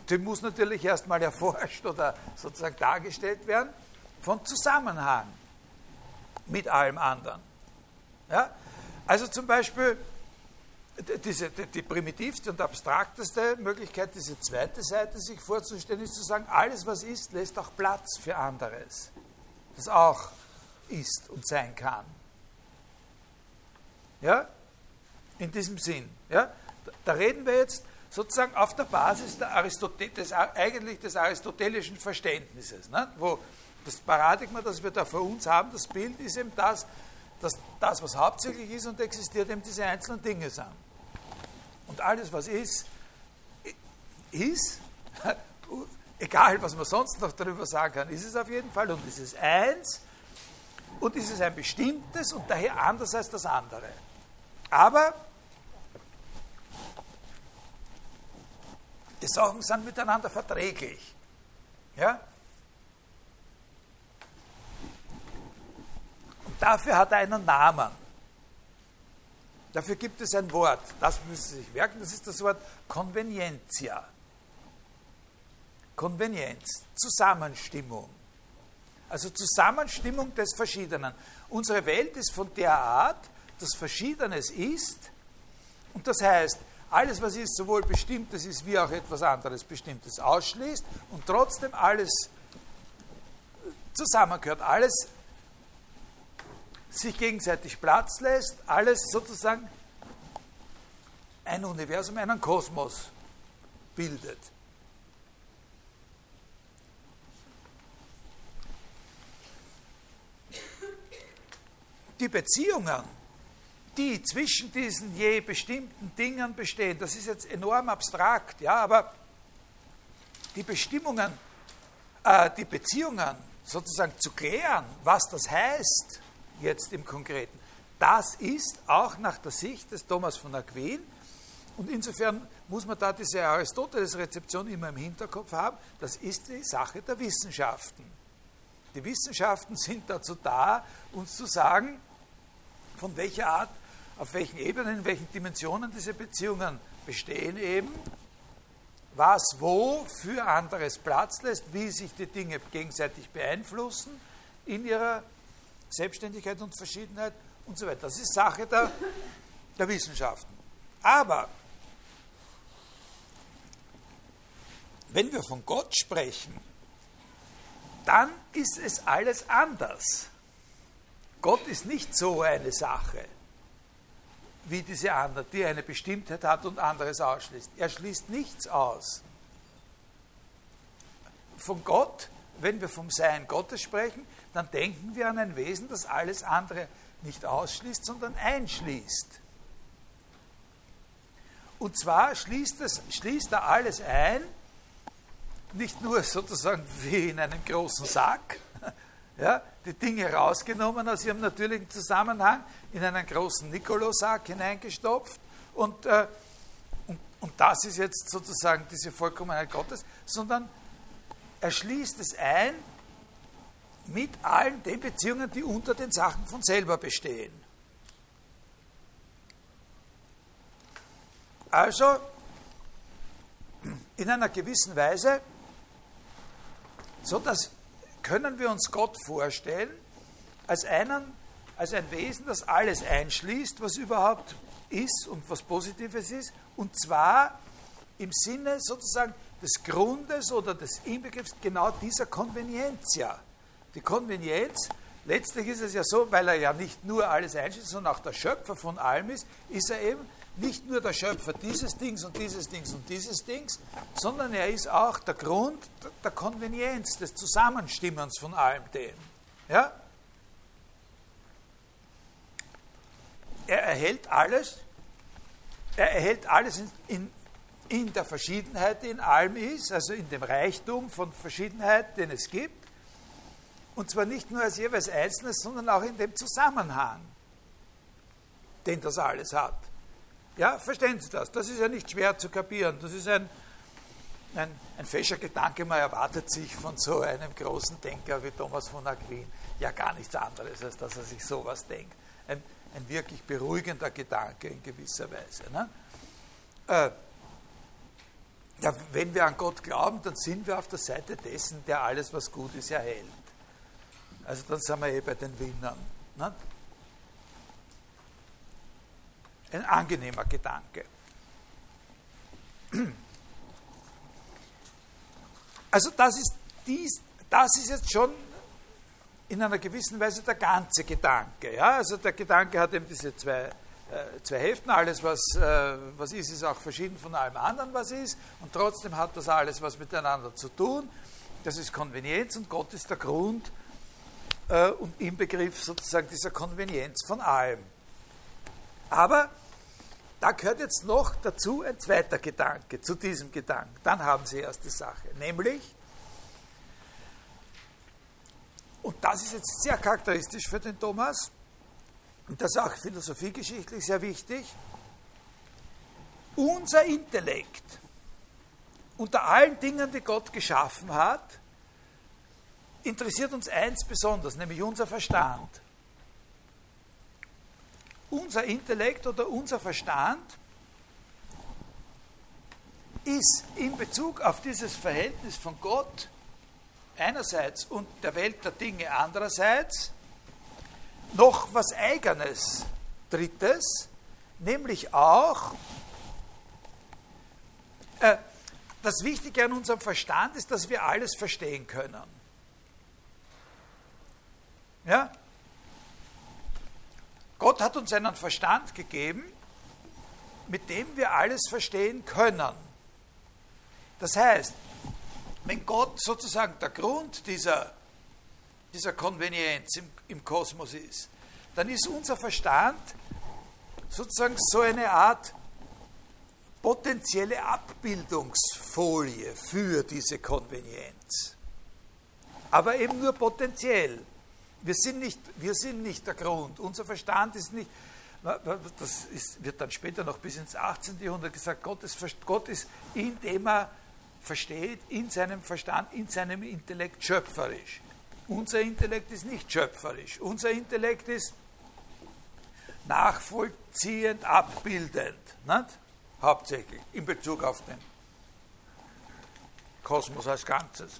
die muss natürlich erstmal erforscht oder sozusagen dargestellt werden, von Zusammenhang mit allem anderen. Ja? Also zum Beispiel diese, die, die primitivste und abstrakteste Möglichkeit, diese zweite Seite sich vorzustellen, ist zu sagen, alles was ist, lässt auch Platz für anderes. Das auch ist und sein kann. Ja? In diesem Sinn. Ja? Da reden wir jetzt sozusagen auf der Basis des, eigentlich des aristotelischen Verständnisses, ne? wo das Paradigma, das wir da vor uns haben, das Bild ist eben das, dass das, was hauptsächlich ist und existiert, eben diese einzelnen Dinge sind. Und alles, was ist, ist, egal was man sonst noch darüber sagen kann, ist es auf jeden Fall und ist es eins und ist es ein bestimmtes und daher anders als das andere. Aber die Sachen sind miteinander verträglich. Ja? Und dafür hat er einen Namen. Dafür gibt es ein Wort, das müssen Sie sich merken, das ist das Wort Convenientia. Konvenienz, Zusammenstimmung. Also Zusammenstimmung des Verschiedenen. Unsere Welt ist von der Art, dass Verschiedenes ist und das heißt, alles, was ist, sowohl Bestimmtes ist wie auch etwas anderes Bestimmtes ausschließt und trotzdem alles zusammengehört, alles sich gegenseitig Platz lässt, alles sozusagen ein Universum, einen Kosmos bildet. die Beziehungen, die zwischen diesen je bestimmten Dingen bestehen, das ist jetzt enorm abstrakt, ja, aber die Bestimmungen, äh, die Beziehungen sozusagen zu klären, was das heißt, jetzt im Konkreten, das ist auch nach der Sicht des Thomas von Aquin, und insofern muss man da diese Aristoteles-Rezeption immer im Hinterkopf haben, das ist die Sache der Wissenschaften. Die Wissenschaften sind dazu da, uns zu sagen, von welcher Art, auf welchen Ebenen, in welchen Dimensionen diese Beziehungen bestehen eben, was wo für anderes Platz lässt, wie sich die Dinge gegenseitig beeinflussen in ihrer Selbstständigkeit und Verschiedenheit und so weiter. Das ist Sache der, der Wissenschaften. Aber wenn wir von Gott sprechen, dann ist es alles anders. Gott ist nicht so eine Sache wie diese andere, die eine Bestimmtheit hat und anderes ausschließt. Er schließt nichts aus. Von Gott, wenn wir vom Sein Gottes sprechen, dann denken wir an ein Wesen, das alles andere nicht ausschließt, sondern einschließt. Und zwar schließt, es, schließt er alles ein, nicht nur sozusagen wie in einem großen Sack, ja, die Dinge rausgenommen aus ihrem natürlichen Zusammenhang, in einen großen Nikolausark hineingestopft und, äh, und, und das ist jetzt sozusagen diese Vollkommenheit Gottes, sondern er schließt es ein mit allen den Beziehungen, die unter den Sachen von selber bestehen. Also, in einer gewissen Weise, so dass können wir uns Gott vorstellen als, einen, als ein Wesen, das alles einschließt, was überhaupt ist und was Positives ist, und zwar im Sinne sozusagen des Grundes oder des Inbegriffs genau dieser Konvenientia. Die Konvenienz, letztlich ist es ja so, weil er ja nicht nur alles einschließt, sondern auch der Schöpfer von allem ist, ist er eben nicht nur der Schöpfer dieses Dings und dieses Dings und dieses Dings, sondern er ist auch der Grund der Konvenienz, des Zusammenstimmens von allem dem. Ja? Er erhält alles, er erhält alles in, in, in der Verschiedenheit, die in allem ist, also in dem Reichtum von Verschiedenheit, den es gibt. Und zwar nicht nur als jeweils Einzelnes, sondern auch in dem Zusammenhang, den das alles hat. Ja, verstehen Sie das? Das ist ja nicht schwer zu kapieren. Das ist ein, ein, ein fescher Gedanke. Man erwartet sich von so einem großen Denker wie Thomas von Aquin ja gar nichts anderes, als dass er sich sowas denkt. Ein, ein wirklich beruhigender Gedanke in gewisser Weise. Ne? Äh, ja, wenn wir an Gott glauben, dann sind wir auf der Seite dessen, der alles, was gut ist, erhält. Also dann sind wir eh bei den Winnern. Ne? Ein angenehmer Gedanke. Also das ist, dies, das ist jetzt schon in einer gewissen Weise der ganze Gedanke. Ja? Also der Gedanke hat eben diese zwei, äh, zwei Hälften. Alles, was, äh, was ist, ist auch verschieden von allem anderen, was ist. Und trotzdem hat das alles was miteinander zu tun. Das ist Konvenienz und Gott ist der Grund äh, und im Begriff sozusagen dieser Konvenienz von allem. Aber da gehört jetzt noch dazu ein zweiter Gedanke zu diesem Gedanken. Dann haben Sie erst die Sache. Nämlich, und das ist jetzt sehr charakteristisch für den Thomas, und das ist auch philosophiegeschichtlich sehr wichtig, unser Intellekt unter allen Dingen, die Gott geschaffen hat, interessiert uns eins besonders, nämlich unser Verstand. Unser Intellekt oder unser Verstand ist in Bezug auf dieses Verhältnis von Gott einerseits und der Welt der Dinge andererseits noch was eigenes Drittes, nämlich auch äh, das Wichtige an unserem Verstand ist, dass wir alles verstehen können. Ja? Gott hat uns einen Verstand gegeben, mit dem wir alles verstehen können. Das heißt, wenn Gott sozusagen der Grund dieser, dieser Konvenienz im, im Kosmos ist, dann ist unser Verstand sozusagen so eine Art potenzielle Abbildungsfolie für diese Konvenienz. Aber eben nur potenziell. Wir sind nicht, wir sind nicht der Grund. Unser Verstand ist nicht, das ist, wird dann später noch bis ins 18. Jahrhundert gesagt, Gott ist, Gott ist indem er versteht, in seinem Verstand, in seinem Intellekt schöpferisch. Unser Intellekt ist nicht schöpferisch. Unser Intellekt ist nachvollziehend, abbildend. Nicht? Hauptsächlich in Bezug auf den Kosmos als Ganzes.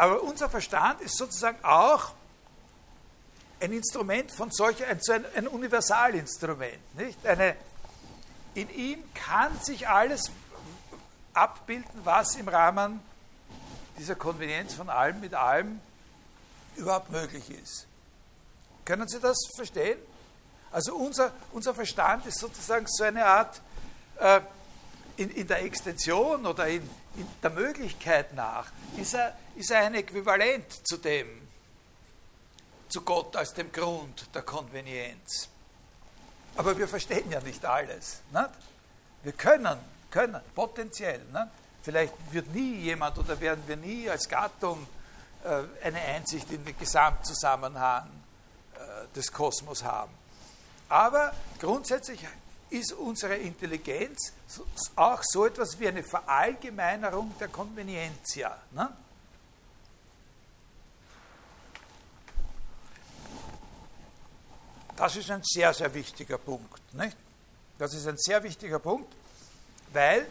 Aber unser Verstand ist sozusagen auch ein Instrument von solcher, ein, ein Universalinstrument. Nicht? Eine, in ihm kann sich alles abbilden, was im Rahmen dieser Konvenienz von allem mit allem überhaupt möglich ist. Können Sie das verstehen? Also unser, unser Verstand ist sozusagen so eine Art, äh, in, in der Extension oder in, in der Möglichkeit nach, ist er, ist er ein Äquivalent zu dem, zu Gott als dem Grund der Konvenienz. Aber wir verstehen ja nicht alles. Nicht? Wir können, können, potenziell. Nicht? Vielleicht wird nie jemand oder werden wir nie als Gattung äh, eine Einsicht in den Gesamtzusammenhang äh, des Kosmos haben. Aber grundsätzlich ist unsere Intelligenz auch so etwas wie eine Verallgemeinerung der Konvenientia. Ne? Das ist ein sehr, sehr wichtiger Punkt. Nicht? Das ist ein sehr wichtiger Punkt, weil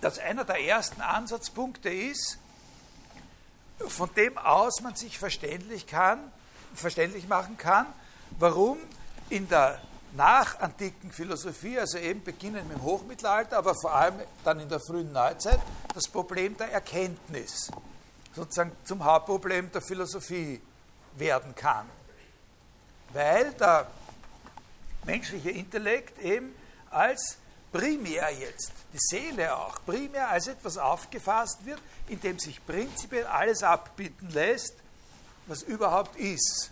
das einer der ersten Ansatzpunkte ist, von dem aus man sich verständlich, kann, verständlich machen kann, warum in der nachantiken Philosophie, also eben beginnend mit dem Hochmittelalter, aber vor allem dann in der frühen Neuzeit, das Problem der Erkenntnis sozusagen zum Hauptproblem der Philosophie werden kann. Weil der menschliche Intellekt eben als primär jetzt, die Seele auch, primär als etwas aufgefasst wird, in dem sich prinzipiell alles abbilden lässt, was überhaupt ist.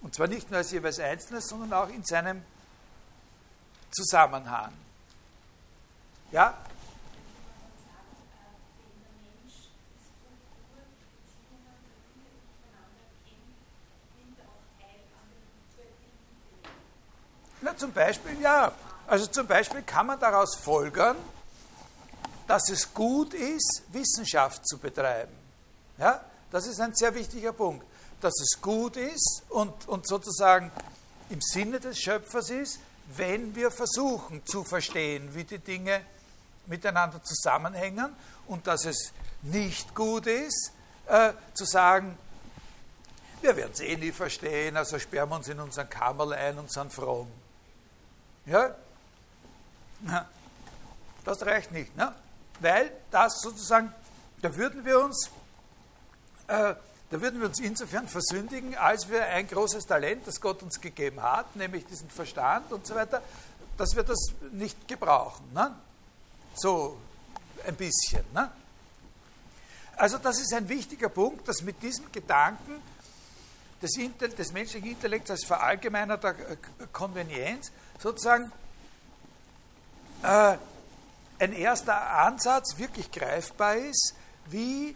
Und zwar nicht nur als jeweils Einzelnes, sondern auch in seinem Zusammenhang. Ja? Na, zum Beispiel, ja. Also zum Beispiel kann man daraus folgern, dass es gut ist, Wissenschaft zu betreiben. Ja? Das ist ein sehr wichtiger Punkt. Dass es gut ist und, und sozusagen im Sinne des Schöpfers ist, wenn wir versuchen zu verstehen, wie die Dinge miteinander zusammenhängen und dass es nicht gut ist, äh, zu sagen, wir werden es eh nie verstehen, also sperren wir uns in unseren Kammerl ein und sind fromm. Ja? Das reicht nicht, ne? weil das sozusagen, da würden wir uns, äh, da würden wir uns insofern versündigen, als wir ein großes Talent, das Gott uns gegeben hat, nämlich diesen Verstand und so weiter, dass wir das nicht gebrauchen. Ne? So ein bisschen. Ne? Also das ist ein wichtiger Punkt, dass mit diesem Gedanken des, des menschlichen Intellekts als verallgemeinerter Konvenienz sozusagen äh, ein erster Ansatz wirklich greifbar ist, wie äh,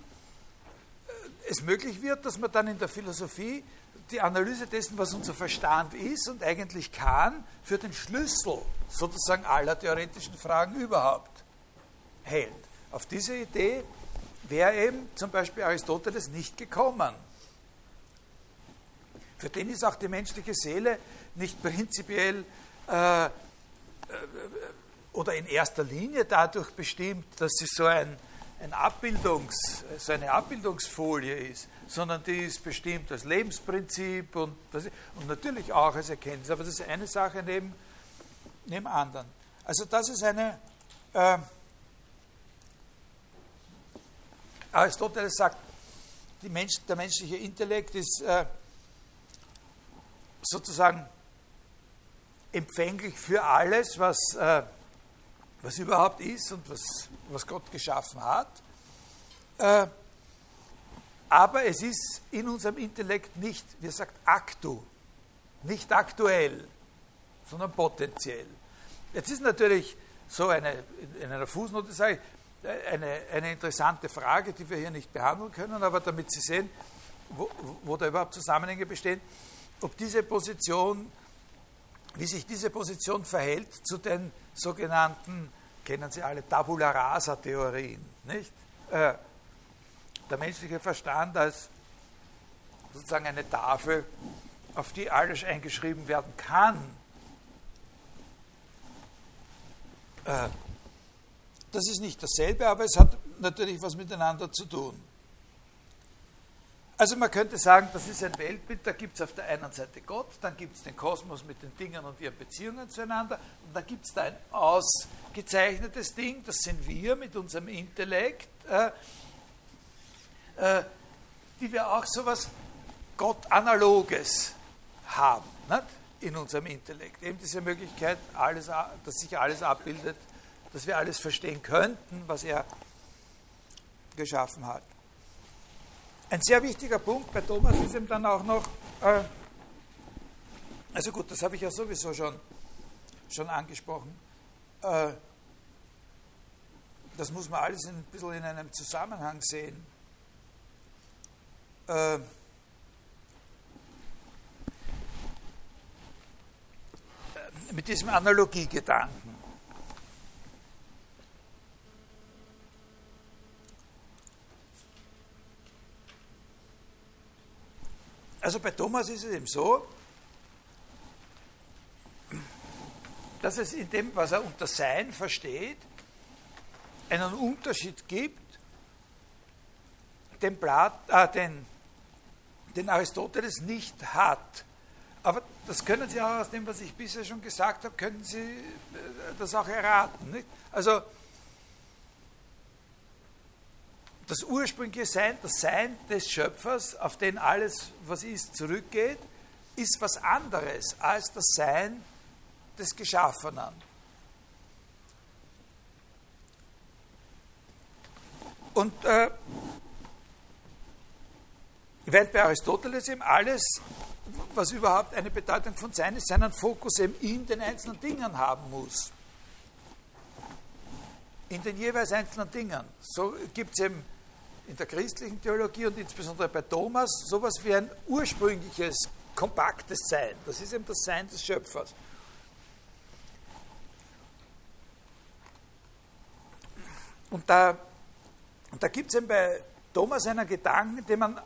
es möglich wird, dass man dann in der Philosophie die Analyse dessen, was unser Verstand ist und eigentlich kann, für den Schlüssel sozusagen aller theoretischen Fragen überhaupt hält. Auf diese Idee wäre eben zum Beispiel Aristoteles nicht gekommen. Für den ist auch die menschliche Seele nicht prinzipiell äh, äh, oder in erster Linie dadurch bestimmt, dass sie so, ein, ein Abbildungs, so eine Abbildungsfolie ist, sondern die ist bestimmt als Lebensprinzip und, und natürlich auch als Erkenntnis. Aber das ist eine Sache neben, neben anderen. Also das ist eine... Äh, Aristoteles sagt, Mensch, der menschliche Intellekt ist äh, sozusagen empfänglich für alles, was, äh, was überhaupt ist und was, was Gott geschaffen hat. Äh, aber es ist in unserem Intellekt nicht, wie sagt, aktu, nicht aktuell, sondern potenziell. Jetzt ist natürlich so eine, in einer Fußnote sage ich, eine, eine interessante Frage, die wir hier nicht behandeln können, aber damit Sie sehen, wo, wo da überhaupt Zusammenhänge bestehen ob diese Position, wie sich diese Position verhält zu den sogenannten, kennen Sie alle, Tabula Rasa Theorien, nicht? Äh, der menschliche Verstand als sozusagen eine Tafel, auf die alles eingeschrieben werden kann. Äh, das ist nicht dasselbe, aber es hat natürlich was miteinander zu tun. Also man könnte sagen, das ist ein Weltbild, da gibt es auf der einen Seite Gott, dann gibt es den Kosmos mit den Dingen und ihren Beziehungen zueinander und dann gibt es da ein ausgezeichnetes Ding, das sind wir mit unserem Intellekt, äh, äh, die wir auch so etwas Gott-Analoges haben nicht? in unserem Intellekt. Eben diese Möglichkeit, alles, dass sich alles abbildet, dass wir alles verstehen könnten, was er geschaffen hat. Ein sehr wichtiger Punkt bei Thomas ist eben dann auch noch, äh, also gut, das habe ich ja sowieso schon, schon angesprochen, äh, das muss man alles ein bisschen in einem Zusammenhang sehen. Äh, mit diesem Analogiegedanken. Also bei Thomas ist es eben so, dass es in dem, was er unter Sein versteht, einen Unterschied gibt, den, Plat, äh, den, den Aristoteles nicht hat. Aber das können Sie auch aus dem, was ich bisher schon gesagt habe, können Sie äh, das auch erraten. Nicht? Also das ursprüngliche Sein, das Sein des Schöpfers, auf den alles, was ist, zurückgeht, ist was anderes als das Sein des Geschaffenen. Und äh, während bei Aristoteles eben alles, was überhaupt eine Bedeutung von Sein ist, seinen Fokus eben in den einzelnen Dingen haben muss. In den jeweils einzelnen Dingen. So gibt es eben in der christlichen Theologie und insbesondere bei Thomas sowas wie ein ursprüngliches, kompaktes Sein. Das ist eben das Sein des Schöpfers. Und da, da gibt es eben bei Thomas einen Gedanken, den man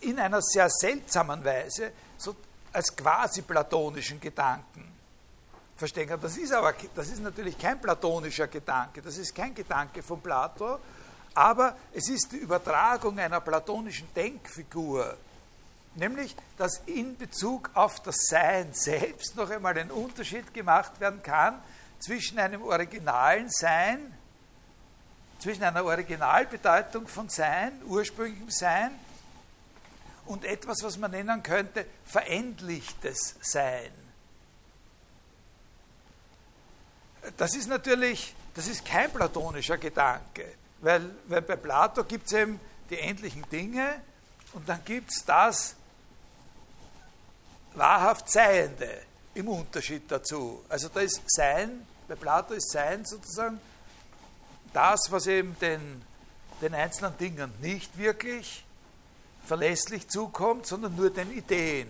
in einer sehr seltsamen Weise so als quasi platonischen Gedanken verstehen kann. Das ist aber das ist natürlich kein platonischer Gedanke, das ist kein Gedanke von Plato, aber es ist die Übertragung einer platonischen Denkfigur, nämlich dass in Bezug auf das Sein selbst noch einmal ein Unterschied gemacht werden kann zwischen einem originalen Sein, zwischen einer Originalbedeutung von Sein, ursprünglichem Sein, und etwas, was man nennen könnte, verendlichtes Sein. Das ist natürlich, das ist kein platonischer Gedanke, weil, weil bei Plato gibt es eben die endlichen Dinge und dann gibt es das wahrhaft Seiende im Unterschied dazu. Also da ist Sein, bei Plato ist Sein sozusagen das, was eben den, den einzelnen Dingen nicht wirklich verlässlich zukommt, sondern nur den Ideen.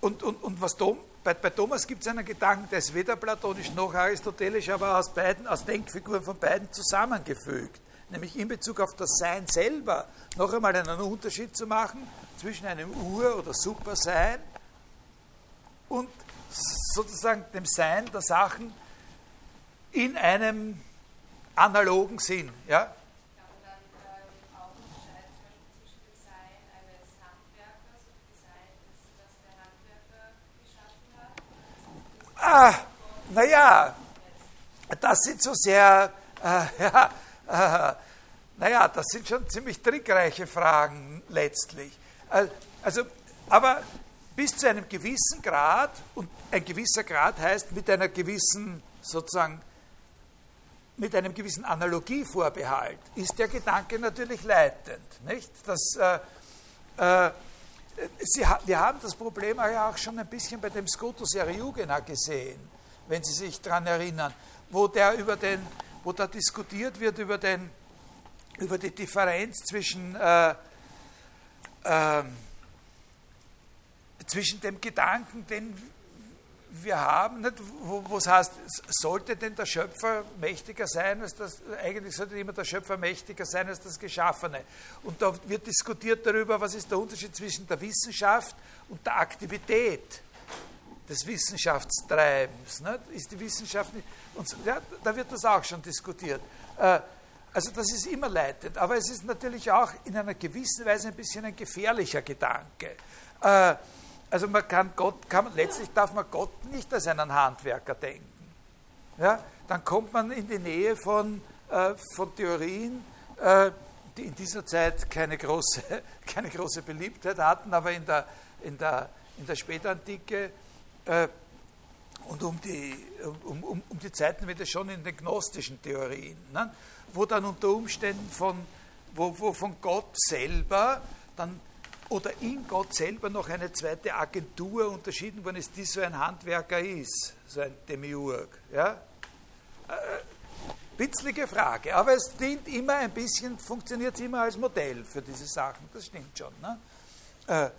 Und, und, und was Tom, bei, bei Thomas gibt es einen Gedanken, der ist weder platonisch noch aristotelisch, aber aus, beiden, aus Denkfiguren von beiden zusammengefügt. Nämlich in Bezug auf das Sein selber noch einmal einen Unterschied zu machen zwischen einem Ur- oder Supersein und sozusagen dem Sein der Sachen in einem analogen Sinn. Ja? Naja, das sind so sehr, äh, ja, äh, naja, das sind schon ziemlich trickreiche Fragen letztlich. Also, aber bis zu einem gewissen Grad, und ein gewisser Grad heißt mit einer gewissen, sozusagen, mit einem gewissen Analogievorbehalt, ist der Gedanke natürlich leitend. Nicht? Das, äh, äh, Sie, wir haben das Problem ja auch schon ein bisschen bei dem Scotus Eriugena gesehen, wenn Sie sich daran erinnern, wo, der über den, wo da diskutiert wird über, den, über die Differenz zwischen, äh, äh, zwischen dem Gedanken, den wir haben, nicht, wo es heißt, sollte denn der Schöpfer mächtiger sein als das, eigentlich sollte immer der Schöpfer mächtiger sein als das Geschaffene. Und da wird diskutiert darüber, was ist der Unterschied zwischen der Wissenschaft und der Aktivität des Wissenschaftstreibens. Nicht? Ist die Wissenschaft nicht, und ja, da wird das auch schon diskutiert. Äh, also das ist immer leitend, aber es ist natürlich auch in einer gewissen Weise ein bisschen ein gefährlicher Gedanke. Äh, also man kann Gott, kann, letztlich darf man Gott nicht als einen Handwerker denken. Ja, dann kommt man in die Nähe von, äh, von Theorien, äh, die in dieser Zeit keine große, keine große Beliebtheit hatten, aber in der, in der, in der Spätantike äh, und um die, um, um, um die Zeiten wird es schon in den gnostischen Theorien, ne? wo dann unter Umständen von, wo, wo von Gott selber dann oder in Gott selber noch eine zweite Agentur unterschieden worden ist, die so ein Handwerker ist, so ein Demiurg. Ja? Äh, witzlige Frage, aber es dient immer ein bisschen, funktioniert immer als Modell für diese Sachen, das stimmt schon. Ne? Äh,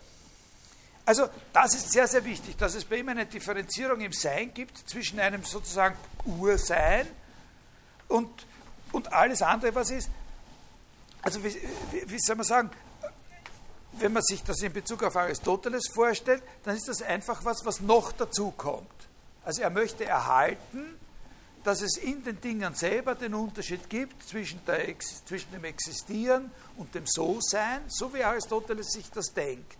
also das ist sehr, sehr wichtig, dass es bei ihm eine Differenzierung im Sein gibt zwischen einem sozusagen Ursein und, und alles andere, was ist. Also wie, wie, wie soll man sagen, wenn man sich das in Bezug auf Aristoteles vorstellt, dann ist das einfach was, was noch dazu kommt. Also er möchte erhalten, dass es in den Dingen selber den Unterschied gibt zwischen, der, zwischen dem Existieren und dem So-Sein, so wie Aristoteles sich das denkt.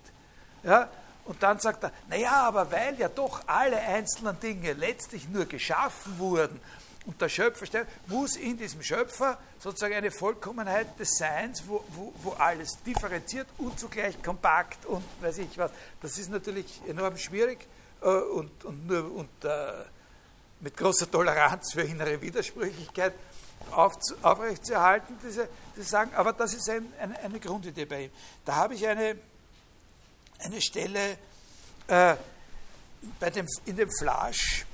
Ja? Und dann sagt er, naja, aber weil ja doch alle einzelnen Dinge letztlich nur geschaffen wurden und der Schöpfer stellt, muss in diesem Schöpfer sozusagen eine Vollkommenheit des Seins, wo, wo, wo alles differenziert und zugleich kompakt und weiß ich was. Das ist natürlich enorm schwierig äh, und, und, nur und, äh, mit großer Toleranz für innere Widersprüchlichkeit aufrechtzuerhalten, diese, diese sagen, aber das ist ein, ein, eine Grundidee bei ihm. Da habe ich eine, eine Stelle äh, bei dem, in dem Flasch,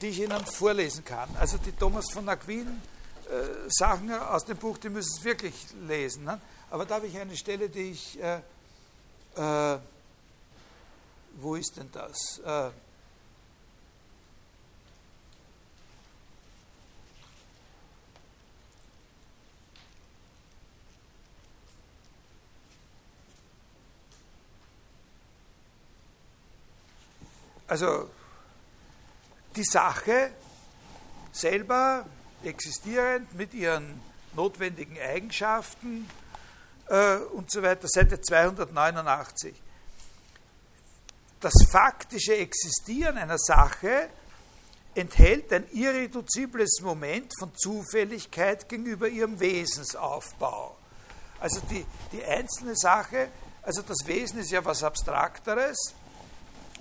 die ich Ihnen vorlesen kann. Also die Thomas von Aquin äh, Sachen aus dem Buch, die müssen es wirklich lesen. Ne? Aber da habe ich eine Stelle, die ich, äh, äh, wo ist denn das? Also die Sache selber existierend mit ihren notwendigen Eigenschaften äh, und so weiter, Seite 289. Das faktische Existieren einer Sache enthält ein irreduzibles Moment von Zufälligkeit gegenüber ihrem Wesensaufbau. Also die, die einzelne Sache, also das Wesen ist ja was Abstrakteres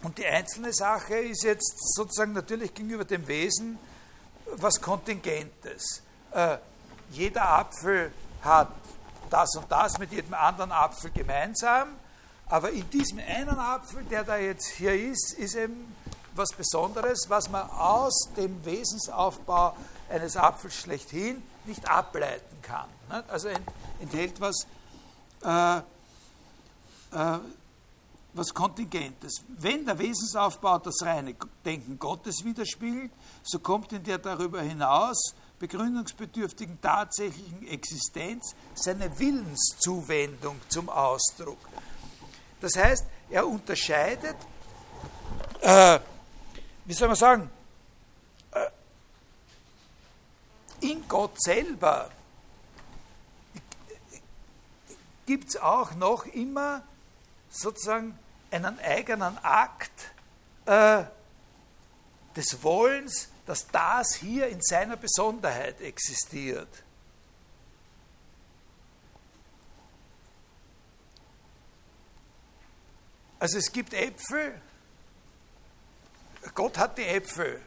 und die einzelne Sache ist jetzt sozusagen natürlich gegenüber dem Wesen was Kontingentes. Äh, jeder Apfel hat das und das mit jedem anderen Apfel gemeinsam, aber in diesem einen Apfel, der da jetzt hier ist, ist eben was Besonderes, was man aus dem Wesensaufbau eines Apfels schlechthin nicht ableiten kann. Also enthält was, äh, äh, was Kontingentes. Wenn der Wesensaufbau das reine Denken Gottes widerspiegelt, so kommt in der darüber hinaus begründungsbedürftigen tatsächlichen Existenz seine Willenszuwendung zum Ausdruck. Das heißt, er unterscheidet äh, wie soll man sagen, äh, in Gott selber gibt es auch noch immer sozusagen einen eigenen Akt äh, des Wollens, dass das hier in seiner Besonderheit existiert. Also es gibt Äpfel, Gott hat die Äpfel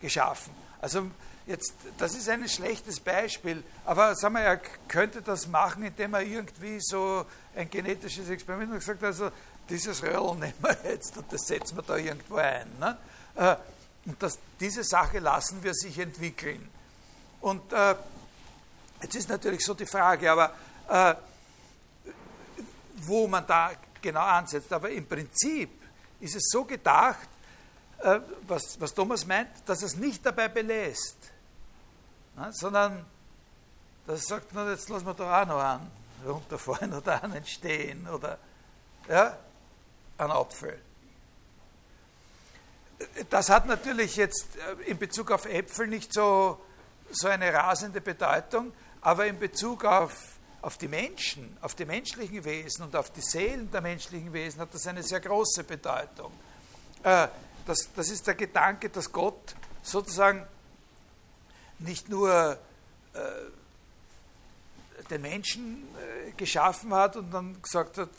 geschaffen. Also jetzt, das ist ein schlechtes Beispiel, aber sagen wir, er könnte das machen, indem er irgendwie so ein genetisches Experiment hat gesagt, also dieses Röhrl nehmen wir jetzt und das setzen wir da irgendwo ein. Ne? Äh, und das, diese Sache lassen wir sich entwickeln. Und äh, jetzt ist natürlich so die Frage, aber äh, wo man da genau ansetzt. Aber im Prinzip ist es so gedacht, äh, was, was Thomas meint, dass es nicht dabei belässt, ne, sondern dass er sagt, na, jetzt lassen wir doch auch noch einen runterfallen oder einen stehen oder ja, einen Apfel. Das hat natürlich jetzt äh, in Bezug auf Äpfel nicht so, so eine rasende Bedeutung, aber in Bezug auf, auf die Menschen, auf die menschlichen Wesen und auf die Seelen der menschlichen Wesen hat das eine sehr große Bedeutung. Äh, das, das ist der Gedanke, dass Gott sozusagen nicht nur äh, den Menschen geschaffen hat und dann gesagt hat,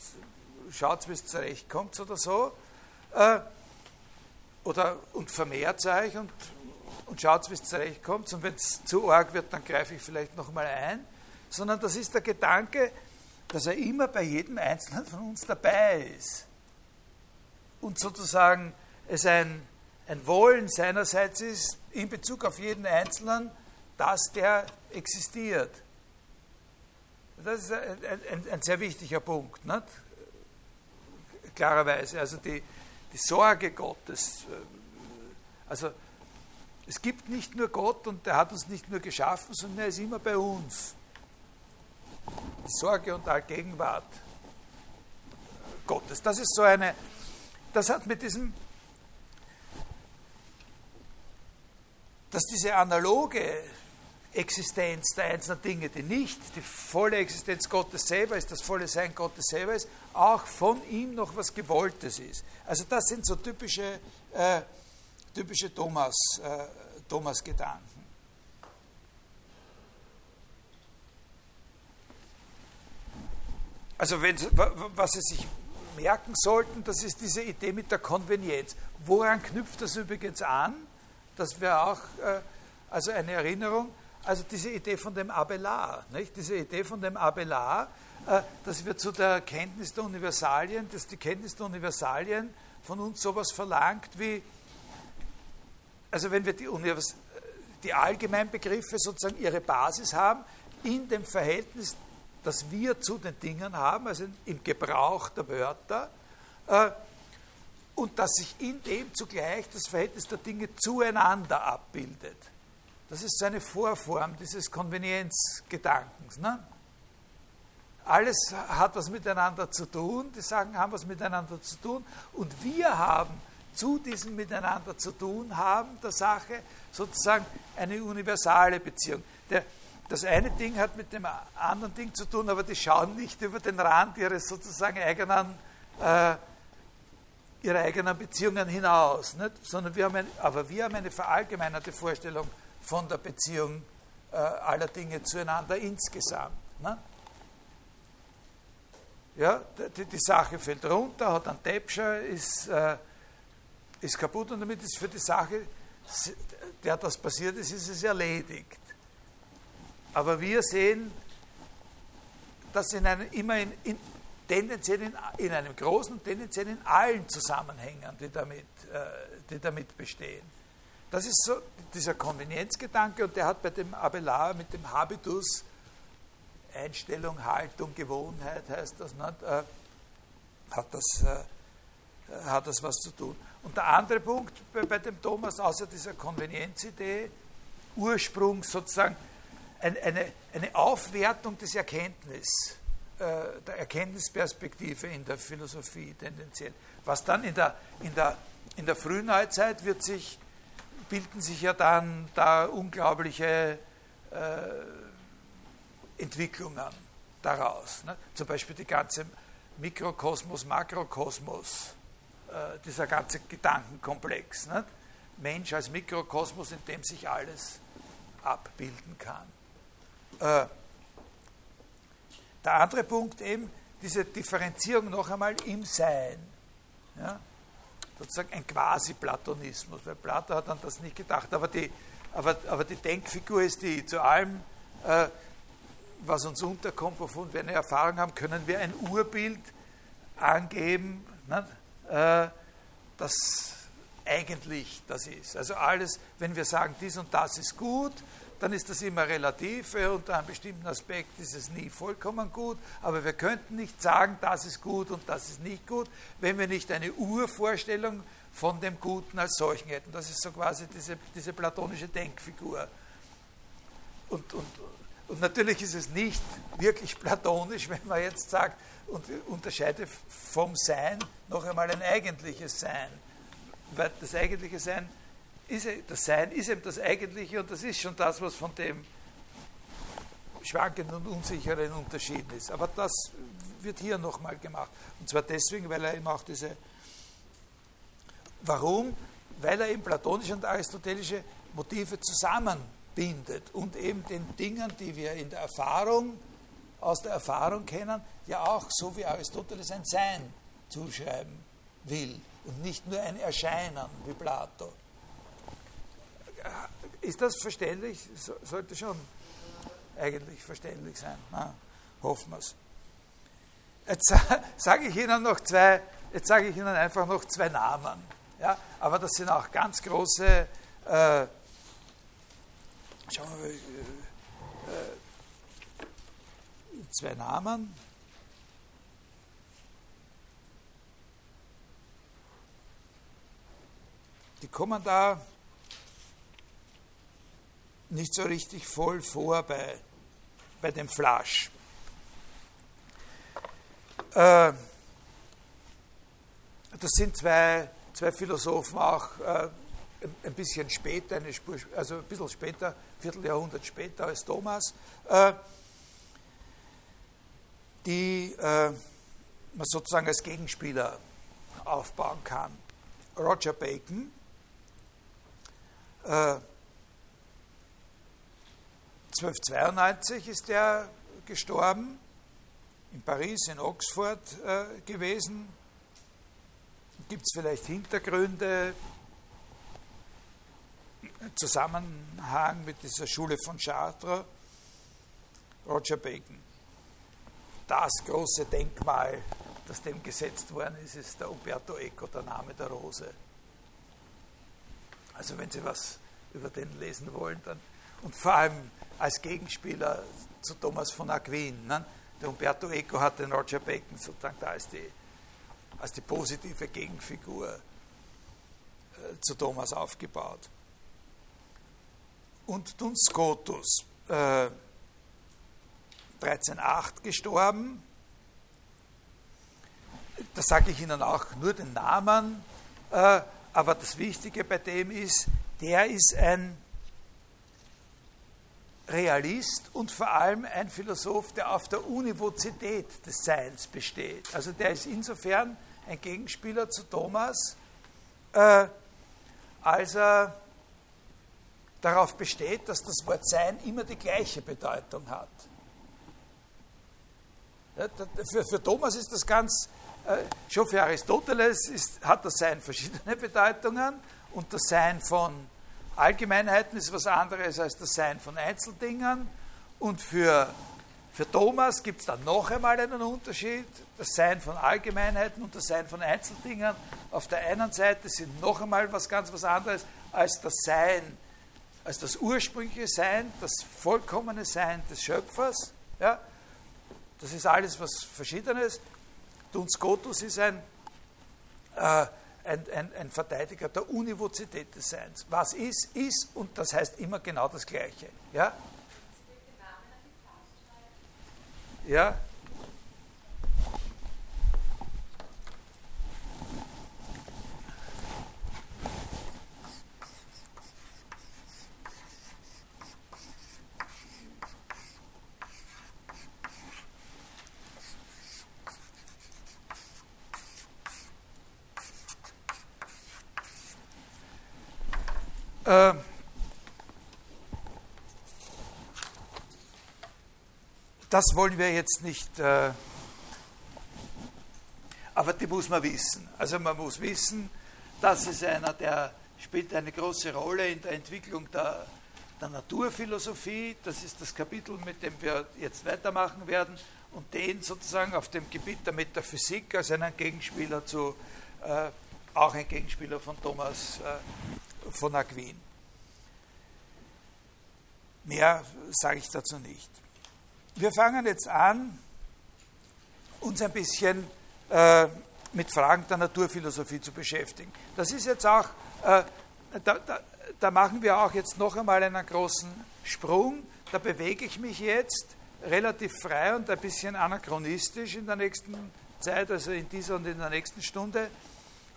schaut, wie es zurechtkommt oder so, äh, oder, und vermehrt euch und, und schaut, wie es zurechtkommt, und wenn es zu arg wird, dann greife ich vielleicht nochmal ein, sondern das ist der Gedanke, dass er immer bei jedem Einzelnen von uns dabei ist und sozusagen es ein, ein Wollen seinerseits ist in Bezug auf jeden Einzelnen, dass der existiert. Das ist ein, ein, ein sehr wichtiger Punkt, nicht? Klarerweise. Also die, die Sorge Gottes. Äh, also es gibt nicht nur Gott und der hat uns nicht nur geschaffen, sondern er ist immer bei uns. Die Sorge und Allgegenwart Gottes. Das ist so eine, das hat mit diesem dass diese analoge Existenz der einzelnen Dinge, die nicht die volle Existenz Gottes selber ist, das volle Sein Gottes selber ist, auch von ihm noch was Gewolltes ist. Also das sind so typische, äh, typische Thomas, äh, Thomas Gedanken. Also wenn, was Sie sich merken sollten, das ist diese Idee mit der Konvenienz. Woran knüpft das übrigens an? Das wäre auch äh, also eine Erinnerung. Also diese Idee von dem Abelard, nicht? diese Idee von dem Abelard, äh, dass wir zu der Kenntnis der Universalien, dass die Kenntnis der Universalien von uns sowas verlangt wie, also wenn wir die, Univers die Allgemeinbegriffe sozusagen ihre Basis haben, in dem Verhältnis, das wir zu den Dingen haben, also im Gebrauch der Wörter, äh, und dass sich in dem zugleich das Verhältnis der Dinge zueinander abbildet. Das ist so eine Vorform dieses Konvenienzgedankens. Ne? Alles hat was miteinander zu tun, die Sachen haben was miteinander zu tun und wir haben zu diesem Miteinander zu tun haben, der Sache, sozusagen eine universale Beziehung. Der, das eine Ding hat mit dem anderen Ding zu tun, aber die schauen nicht über den Rand ihres sozusagen eigenen, äh, ihrer eigenen Beziehungen hinaus. Nicht? Sondern wir haben ein, aber wir haben eine verallgemeinerte Vorstellung von der Beziehung äh, aller Dinge zueinander insgesamt. Ne? Ja, die, die, Sache fällt runter, hat einen Täpscher, ist, äh, ist kaputt und damit ist für die Sache, der das passiert ist, ist es erledigt. Aber wir sehen, dass in einem, immer in, in, tendenziell in, in, einem großen, tendenziell in allen Zusammenhängen, die damit, äh, die damit bestehen. Das ist so dieser Konvenienzgedanke und der hat bei dem Abelard mit dem Habitus Einstellung, Haltung, Gewohnheit heißt das, nicht, äh, hat, das, äh, hat das was zu tun. Und der andere Punkt bei, bei dem Thomas, außer dieser Konvenienzidee, Ursprung sozusagen eine, eine Aufwertung des Erkenntnis, äh, der Erkenntnisperspektive in der Philosophie tendenziell. Was dann in der, in der, in der Frühneuzeit wird sich, bilden sich ja dann da unglaubliche äh, Entwicklungen daraus. Ne? Zum Beispiel die ganze Mikrokosmos, Makrokosmos, äh, dieser ganze Gedankenkomplex. Ne? Mensch als Mikrokosmos, in dem sich alles abbilden kann. Äh, der andere Punkt eben, diese Differenzierung noch einmal im Sein. Ja? Sozusagen ein Quasi-Platonismus, weil Plato hat an das nicht gedacht, aber die, aber, aber die Denkfigur ist die zu allem, äh, was uns unterkommt, wovon wir eine Erfahrung haben, können wir ein Urbild angeben, ne, äh, das eigentlich das ist. Also alles, wenn wir sagen, dies und das ist gut, dann ist das immer relativ. Unter einem bestimmten Aspekt ist es nie vollkommen gut, aber wir könnten nicht sagen, das ist gut und das ist nicht gut, wenn wir nicht eine Urvorstellung von dem Guten als solchen hätten. Das ist so quasi diese, diese platonische Denkfigur. Und, und, und natürlich ist es nicht wirklich platonisch, wenn man jetzt sagt, und unterscheide vom Sein noch einmal ein eigentliches Sein. Weil das eigentliche Sein, ist, das Sein ist eben das Eigentliche und das ist schon das, was von dem schwankenden und unsicheren unterschieden ist. Aber das wird hier nochmal gemacht. Und zwar deswegen, weil er eben auch diese. Warum? Weil er eben platonische und aristotelische Motive zusammen bindet und eben den Dingen, die wir in der Erfahrung, aus der Erfahrung kennen, ja auch so wie Aristoteles ein Sein zuschreiben will und nicht nur ein Erscheinen wie Plato. Ist das verständlich? sollte schon eigentlich verständlich sein. Na, hoffen wir es. Jetzt sage ich Ihnen noch zwei, jetzt sage ich Ihnen einfach noch zwei Namen. Ja, aber das sind auch ganz große äh, Schauen wir mal, äh, äh, zwei Namen. Die kommen da nicht so richtig voll vor bei, bei dem Flasch. Äh, das sind zwei, zwei Philosophen auch äh, ein bisschen später, eine Spur, also ein bisschen später, Vierteljahrhundert später als Thomas, äh, die äh, man sozusagen als Gegenspieler aufbauen kann. Roger Bacon, äh, 1292 ist er gestorben, in Paris, in Oxford äh, gewesen. Gibt es vielleicht Hintergründe, Zusammenhang mit dieser Schule von Chartres, Roger Bacon. Das große Denkmal, das dem gesetzt worden ist, ist der Umberto Eco, der Name der Rose. Also wenn Sie was über den lesen wollen, dann und vor allem als Gegenspieler zu Thomas von Aquin. Ne? Der Umberto Eco hat den Roger Bacon sozusagen da als die, als die positive Gegenfigur äh, zu Thomas aufgebaut und Duns Scotus, äh, 1308 gestorben. Da sage ich Ihnen auch nur den Namen, äh, aber das Wichtige bei dem ist, der ist ein Realist und vor allem ein Philosoph, der auf der Univozität des Seins besteht. Also der ist insofern ein Gegenspieler zu Thomas, äh, als er darauf besteht, dass das Wort Sein immer die gleiche Bedeutung hat. Ja, für, für, Thomas ist das ganz, äh, schon für Aristoteles ist, hat das Sein verschiedene Bedeutungen und das Sein von Allgemeinheiten ist was anderes als das Sein von Einzeldingen. Und für, für Thomas gibt es dann noch einmal einen Unterschied. Das Sein von Allgemeinheiten und das Sein von Einzeldingen auf der einen Seite sind noch einmal was ganz was anderes als das Sein, als das ursprüngliche Sein, das vollkommene Sein des Schöpfers. Ja? Das ist alles was Verschiedenes. Duns Scotus ist ein äh, ein, ein, ein Verteidiger der Univozität des Seins. Was ist, ist und das heißt immer genau das Gleiche. Ja? Ja? Äh, das wollen wir jetzt nicht, äh, aber die muss man wissen. Also man muss wissen, das ist einer, der spielt eine große Rolle in der Entwicklung der, der Naturphilosophie. Das ist das Kapitel, mit dem wir jetzt weitermachen werden und den sozusagen auf dem Gebiet der Metaphysik als einen Gegenspieler zu, äh, auch ein Gegenspieler von Thomas äh, von Aquin. Mehr sage ich dazu nicht. Wir fangen jetzt an, uns ein bisschen äh, mit Fragen der Naturphilosophie zu beschäftigen. Das ist jetzt auch, äh, da, da, da machen wir auch jetzt noch einmal einen großen Sprung. Da bewege ich mich jetzt relativ frei und ein bisschen anachronistisch in der nächsten Zeit, also in dieser und in der nächsten Stunde,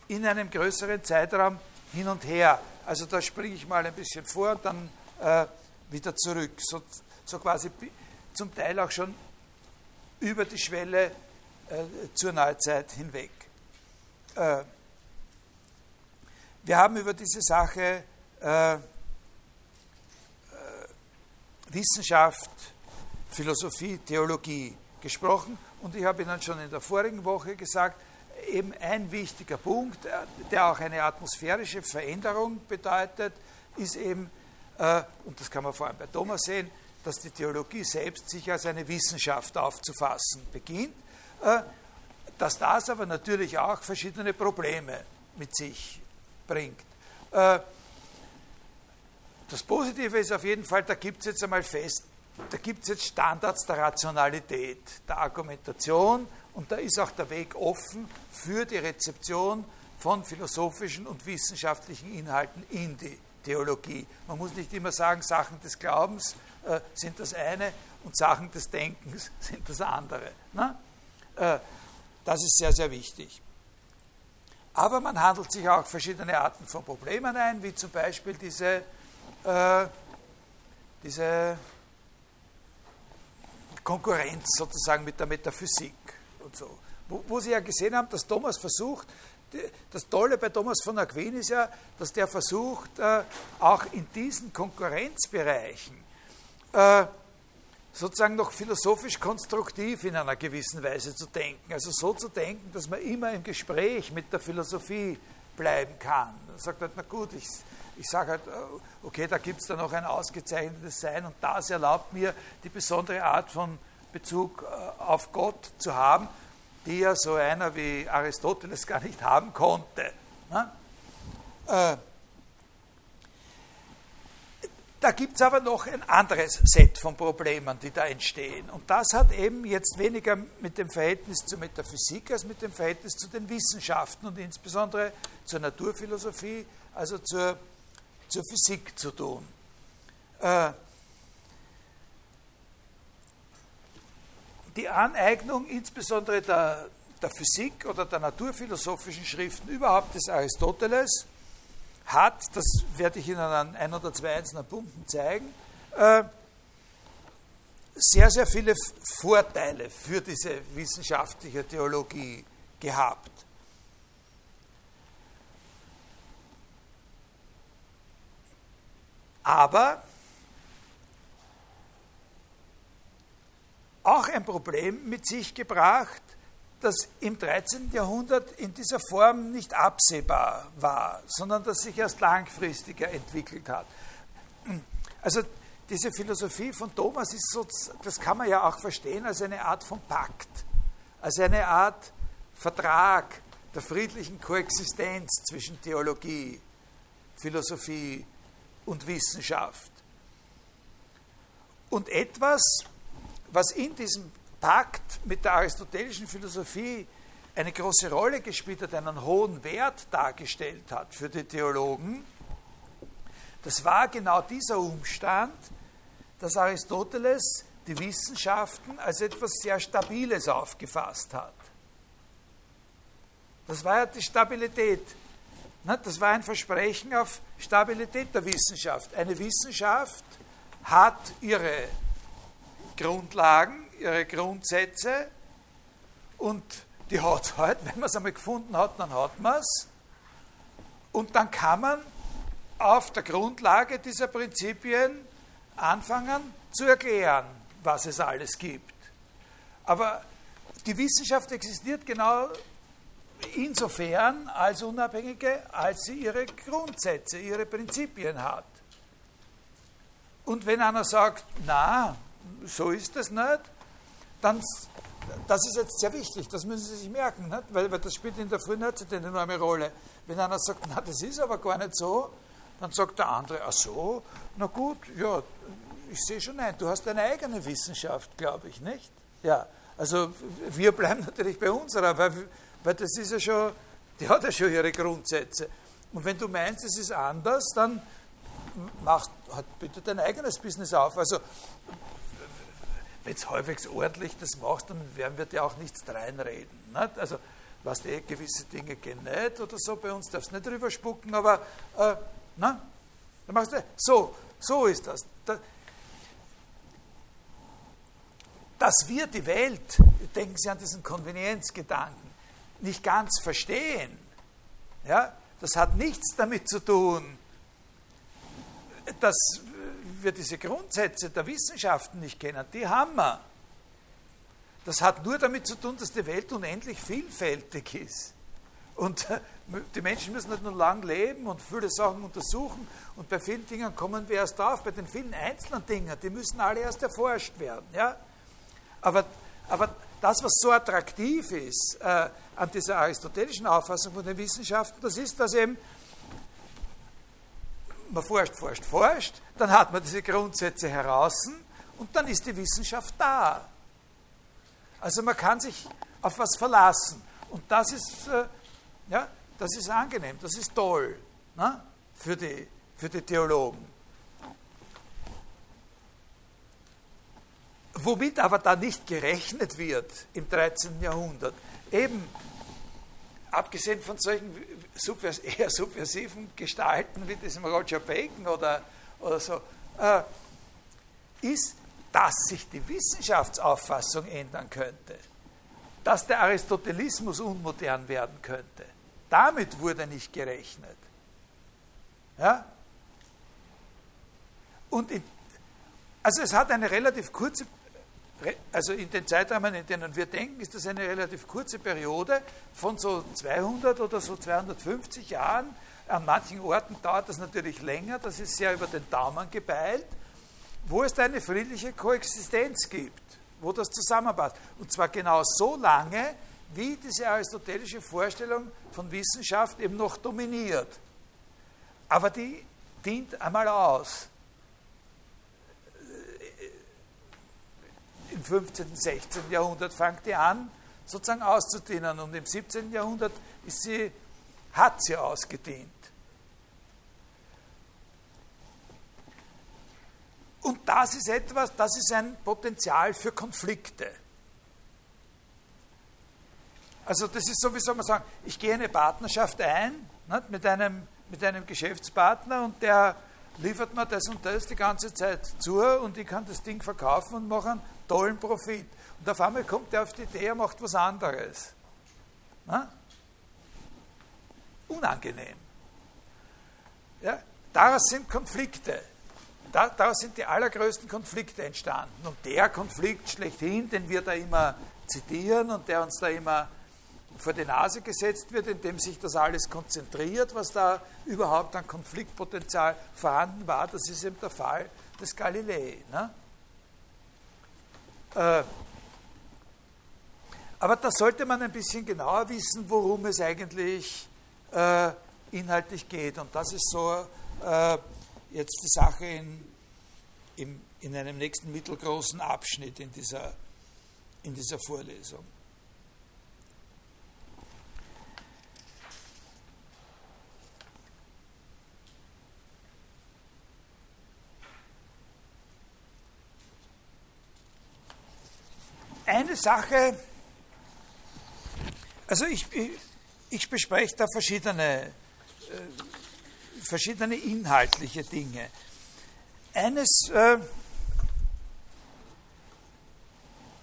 in einem größeren Zeitraum hin und her. Also da springe ich mal ein bisschen vor und dann äh, wieder zurück. So, so quasi zum Teil auch schon über die Schwelle äh, zur Neuzeit hinweg. Äh, wir haben über diese Sache äh, äh Wissenschaft, Philosophie, Theologie gesprochen und ich habe Ihnen schon in der vorigen Woche gesagt, eben ein wichtiger Punkt, äh, der auch eine atmosphärische Veränderung bedeutet, ist eben, äh, und das kann man vor allem bei Thomas sehen, dass die Theologie selbst sich als eine Wissenschaft aufzufassen beginnt, äh, dass das aber natürlich auch verschiedene Probleme mit sich bringt. Das Positive ist auf jeden Fall, da gibt es jetzt einmal fest, da gibt es jetzt Standards der Rationalität, der Argumentation und da ist auch der Weg offen für die Rezeption von philosophischen und wissenschaftlichen Inhalten in die Theologie. Man muss nicht immer sagen, Sachen des Glaubens äh, sind das eine und Sachen des Denkens sind das andere. Ne? Äh, das ist sehr, sehr wichtig. Aber man handelt sich auch verschiedene Arten von Problemen ein, wie zum Beispiel diese, äh, diese Konkurrenz sozusagen mit der Metaphysik und so. Wo, wo Sie ja gesehen haben, dass Thomas versucht, das Tolle bei Thomas von Aquin ist ja, dass der versucht, äh, auch in diesen Konkurrenzbereichen äh, sozusagen noch philosophisch konstruktiv in einer gewissen Weise zu denken. Also so zu denken, dass man immer im Gespräch mit der Philosophie bleiben kann. Er sagt halt, na gut, ich, ich sage halt, äh, okay, da gibt es dann noch ein ausgezeichnetes Sein und das erlaubt mir die besondere Art von Bezug auf Gott zu haben die ja so einer wie Aristoteles gar nicht haben konnte. Ne? Äh, da gibt es aber noch ein anderes Set von Problemen, die da entstehen. Und das hat eben jetzt weniger mit dem Verhältnis zur Metaphysik als mit dem Verhältnis zu den Wissenschaften und insbesondere zur Naturphilosophie, also zur, zur Physik zu tun. Äh, die Aneignung insbesondere der, der Physik oder der naturphilosophischen Schriften überhaupt des Aristoteles hat, das werde ich Ihnen an ein oder zwei einzelnen Punkten zeigen, äh, sehr, sehr viele Vorteile für diese wissenschaftliche Theologie gehabt. Aber auch ein Problem mit sich gebracht, das im 13. Jahrhundert in dieser Form nicht absehbar war, sondern das sich erst langfristiger entwickelt hat. Also diese Philosophie von Thomas ist so, das kann man ja auch verstehen als eine Art von Pakt, als eine Art Vertrag der friedlichen Koexistenz zwischen Theologie, Philosophie und Wissenschaft. Und etwas, was in diesem Pakt mit der aristotelischen Philosophie eine große Rolle gespielt hat, einen hohen Wert dargestellt hat für die Theologen, das war genau dieser Umstand, dass Aristoteles die Wissenschaften als etwas sehr Stabiles aufgefasst hat. Das war ja die Stabilität. Ne, das war ein Versprechen auf Stabilität der Wissenschaft. Eine Wissenschaft hat ihre Grundlagen, ihre Grundsätze und die hat halt, wenn man es einmal gefunden hat, dann hat man es. Und dann kann man auf der Grundlage dieser Prinzipien anfangen zu erklären, was es alles gibt. Aber die Wissenschaft existiert genau insofern als Unabhängige, als sie ihre Grundsätze, ihre Prinzipien hat. Und wenn einer sagt, na, so ist das nicht, dann, das ist jetzt sehr wichtig, das müssen Sie sich merken, nicht? Weil, weil das spielt in der frühen Neuzeit eine enorme Rolle. Wenn einer sagt, na, das ist aber gar nicht so, dann sagt der andere, ach so, na gut, ja, ich sehe schon ein, du hast deine eigene Wissenschaft, glaube ich, nicht? Ja, also wir bleiben natürlich bei unserer, weil, weil das ist ja schon, die hat ja schon ihre Grundsätze. Und wenn du meinst, es ist anders, dann mach halt bitte dein eigenes Business auf. Also wenn du halbwegs ordentlich das machst, dann werden wir dir auch nichts reinreden. Nicht? Also, was die gewisse Dinge gehen nicht oder so, bei uns darfst du nicht drüber spucken, aber äh, na, dann machst du, so, so ist das. Dass wir die Welt, denken Sie an diesen Konvenienzgedanken, nicht ganz verstehen, ja, das hat nichts damit zu tun, dass wir diese Grundsätze der Wissenschaften nicht kennen, die haben wir. Das hat nur damit zu tun, dass die Welt unendlich vielfältig ist. Und äh, die Menschen müssen nicht nur lang leben und viele Sachen untersuchen. Und bei vielen Dingen kommen wir erst drauf. Bei den vielen einzelnen Dingen, die müssen alle erst erforscht werden. Ja? Aber, aber das, was so attraktiv ist äh, an dieser aristotelischen Auffassung von den Wissenschaften, das ist, dass eben man forscht, forscht, forscht, dann hat man diese Grundsätze heraus und dann ist die Wissenschaft da. Also man kann sich auf was verlassen. Und das ist, äh, ja, das ist angenehm, das ist toll ne, für, die, für die Theologen. Womit aber da nicht gerechnet wird im 13. Jahrhundert, eben abgesehen von solchen subvers eher subversiven Gestalten wie diesem Roger Bacon oder, oder so, äh, ist, dass sich die Wissenschaftsauffassung ändern könnte, dass der Aristotelismus unmodern werden könnte. Damit wurde nicht gerechnet. Ja? Und in, also es hat eine relativ kurze also in den Zeitrahmen, in denen wir denken, ist das eine relativ kurze Periode von so 200 oder so 250 Jahren. An manchen Orten dauert das natürlich länger, das ist sehr über den Daumen gebeilt, wo es eine friedliche Koexistenz gibt, wo das zusammenpasst. Und zwar genau so lange, wie diese aristotelische Vorstellung von Wissenschaft eben noch dominiert. Aber die dient einmal aus. Im 15., 16. Jahrhundert fängt die an, sozusagen auszudienen und im 17. Jahrhundert ist sie, hat sie ausgedient. Und das ist etwas, das ist ein Potenzial für Konflikte. Also das ist so, wie soll man sagen, ich gehe eine Partnerschaft ein nicht, mit einem mit einem Geschäftspartner und der liefert mir das und das die ganze Zeit zu und ich kann das Ding verkaufen und mache einen tollen Profit. Und auf einmal kommt er auf die Idee, er macht was anderes. Na? Unangenehm. Ja? Daraus sind Konflikte. daraus sind die allergrößten Konflikte entstanden. Und der Konflikt schlechthin, den wir da immer zitieren und der uns da immer vor die Nase gesetzt wird, indem sich das alles konzentriert, was da überhaupt an Konfliktpotenzial vorhanden war, das ist eben der Fall des Galilei. Ne? Äh, aber da sollte man ein bisschen genauer wissen, worum es eigentlich äh, inhaltlich geht. Und das ist so äh, jetzt die Sache in, in, in einem nächsten mittelgroßen Abschnitt in dieser, in dieser Vorlesung. Eine Sache, also ich, ich, ich bespreche da verschiedene, äh, verschiedene inhaltliche Dinge. Eines, äh,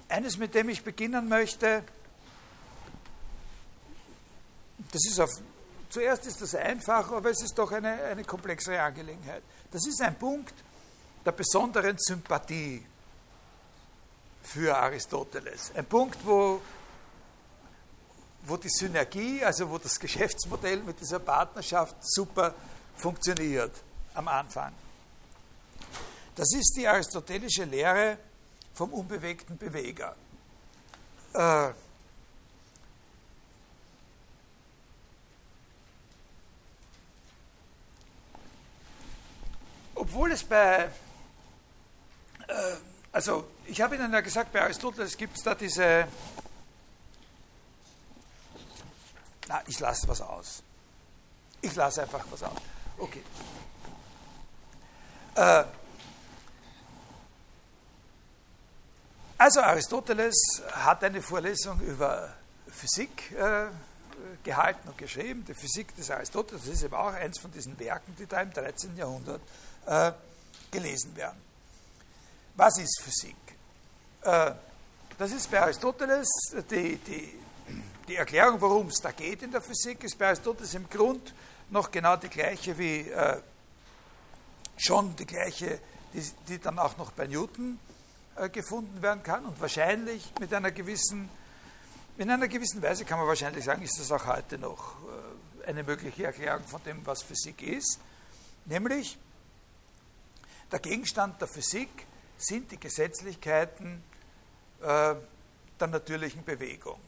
eines, mit dem ich beginnen möchte, das ist auf, zuerst ist das einfach, aber es ist doch eine, eine komplexere Angelegenheit. Das ist ein Punkt der besonderen Sympathie für Aristoteles. Ein Punkt, wo, wo die Synergie, also wo das Geschäftsmodell mit dieser Partnerschaft super funktioniert am Anfang. Das ist die aristotelische Lehre vom unbewegten Beweger. Äh, obwohl es bei äh, also, ich habe Ihnen ja gesagt, bei Aristoteles gibt es da diese. Na, ich lasse was aus. Ich lasse einfach was aus. Okay. Äh, also, Aristoteles hat eine Vorlesung über Physik äh, gehalten und geschrieben. Die Physik des Aristoteles ist eben auch eins von diesen Werken, die da im 13. Jahrhundert äh, gelesen werden. Was ist Physik? Äh, das ist bei Aristoteles die, die, die Erklärung, worum es da geht in der Physik, ist bei Aristoteles im Grund noch genau die gleiche wie äh, schon die gleiche, die, die, dann auch noch bei Newton äh, gefunden werden kann. Und wahrscheinlich mit einer gewissen, in einer gewissen Weise kann man wahrscheinlich sagen, ist das auch heute noch eine mögliche Erklärung von dem, was Physik ist, nämlich der Gegenstand der Physik sind die Gesetzlichkeiten äh, der natürlichen Bewegung.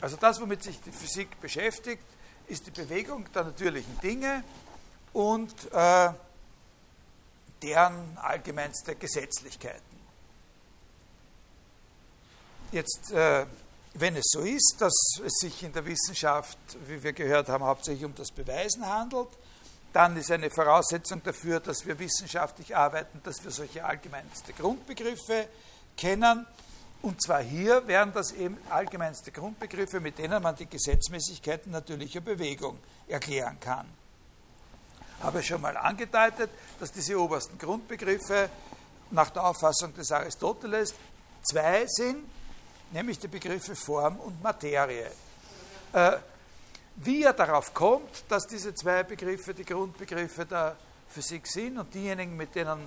Also das, womit sich die Physik beschäftigt, ist die Bewegung der natürlichen Dinge und äh, deren allgemeinste Gesetzlichkeiten. Jetzt, äh, wenn es so ist, dass es sich in der Wissenschaft, wie wir gehört haben, hauptsächlich um das Beweisen handelt, dann ist eine Voraussetzung dafür, dass wir wissenschaftlich arbeiten, dass wir solche allgemeinste Grundbegriffe kennen. Und zwar hier wären das eben allgemeinste Grundbegriffe, mit denen man die Gesetzmäßigkeiten natürlicher Bewegung erklären kann. Habe schon mal angedeutet, dass diese obersten Grundbegriffe nach der Auffassung des Aristoteles zwei sind, nämlich die Begriffe Form und Materie. Äh, wie er darauf kommt, dass diese zwei Begriffe die Grundbegriffe der Physik sind und diejenigen, mit denen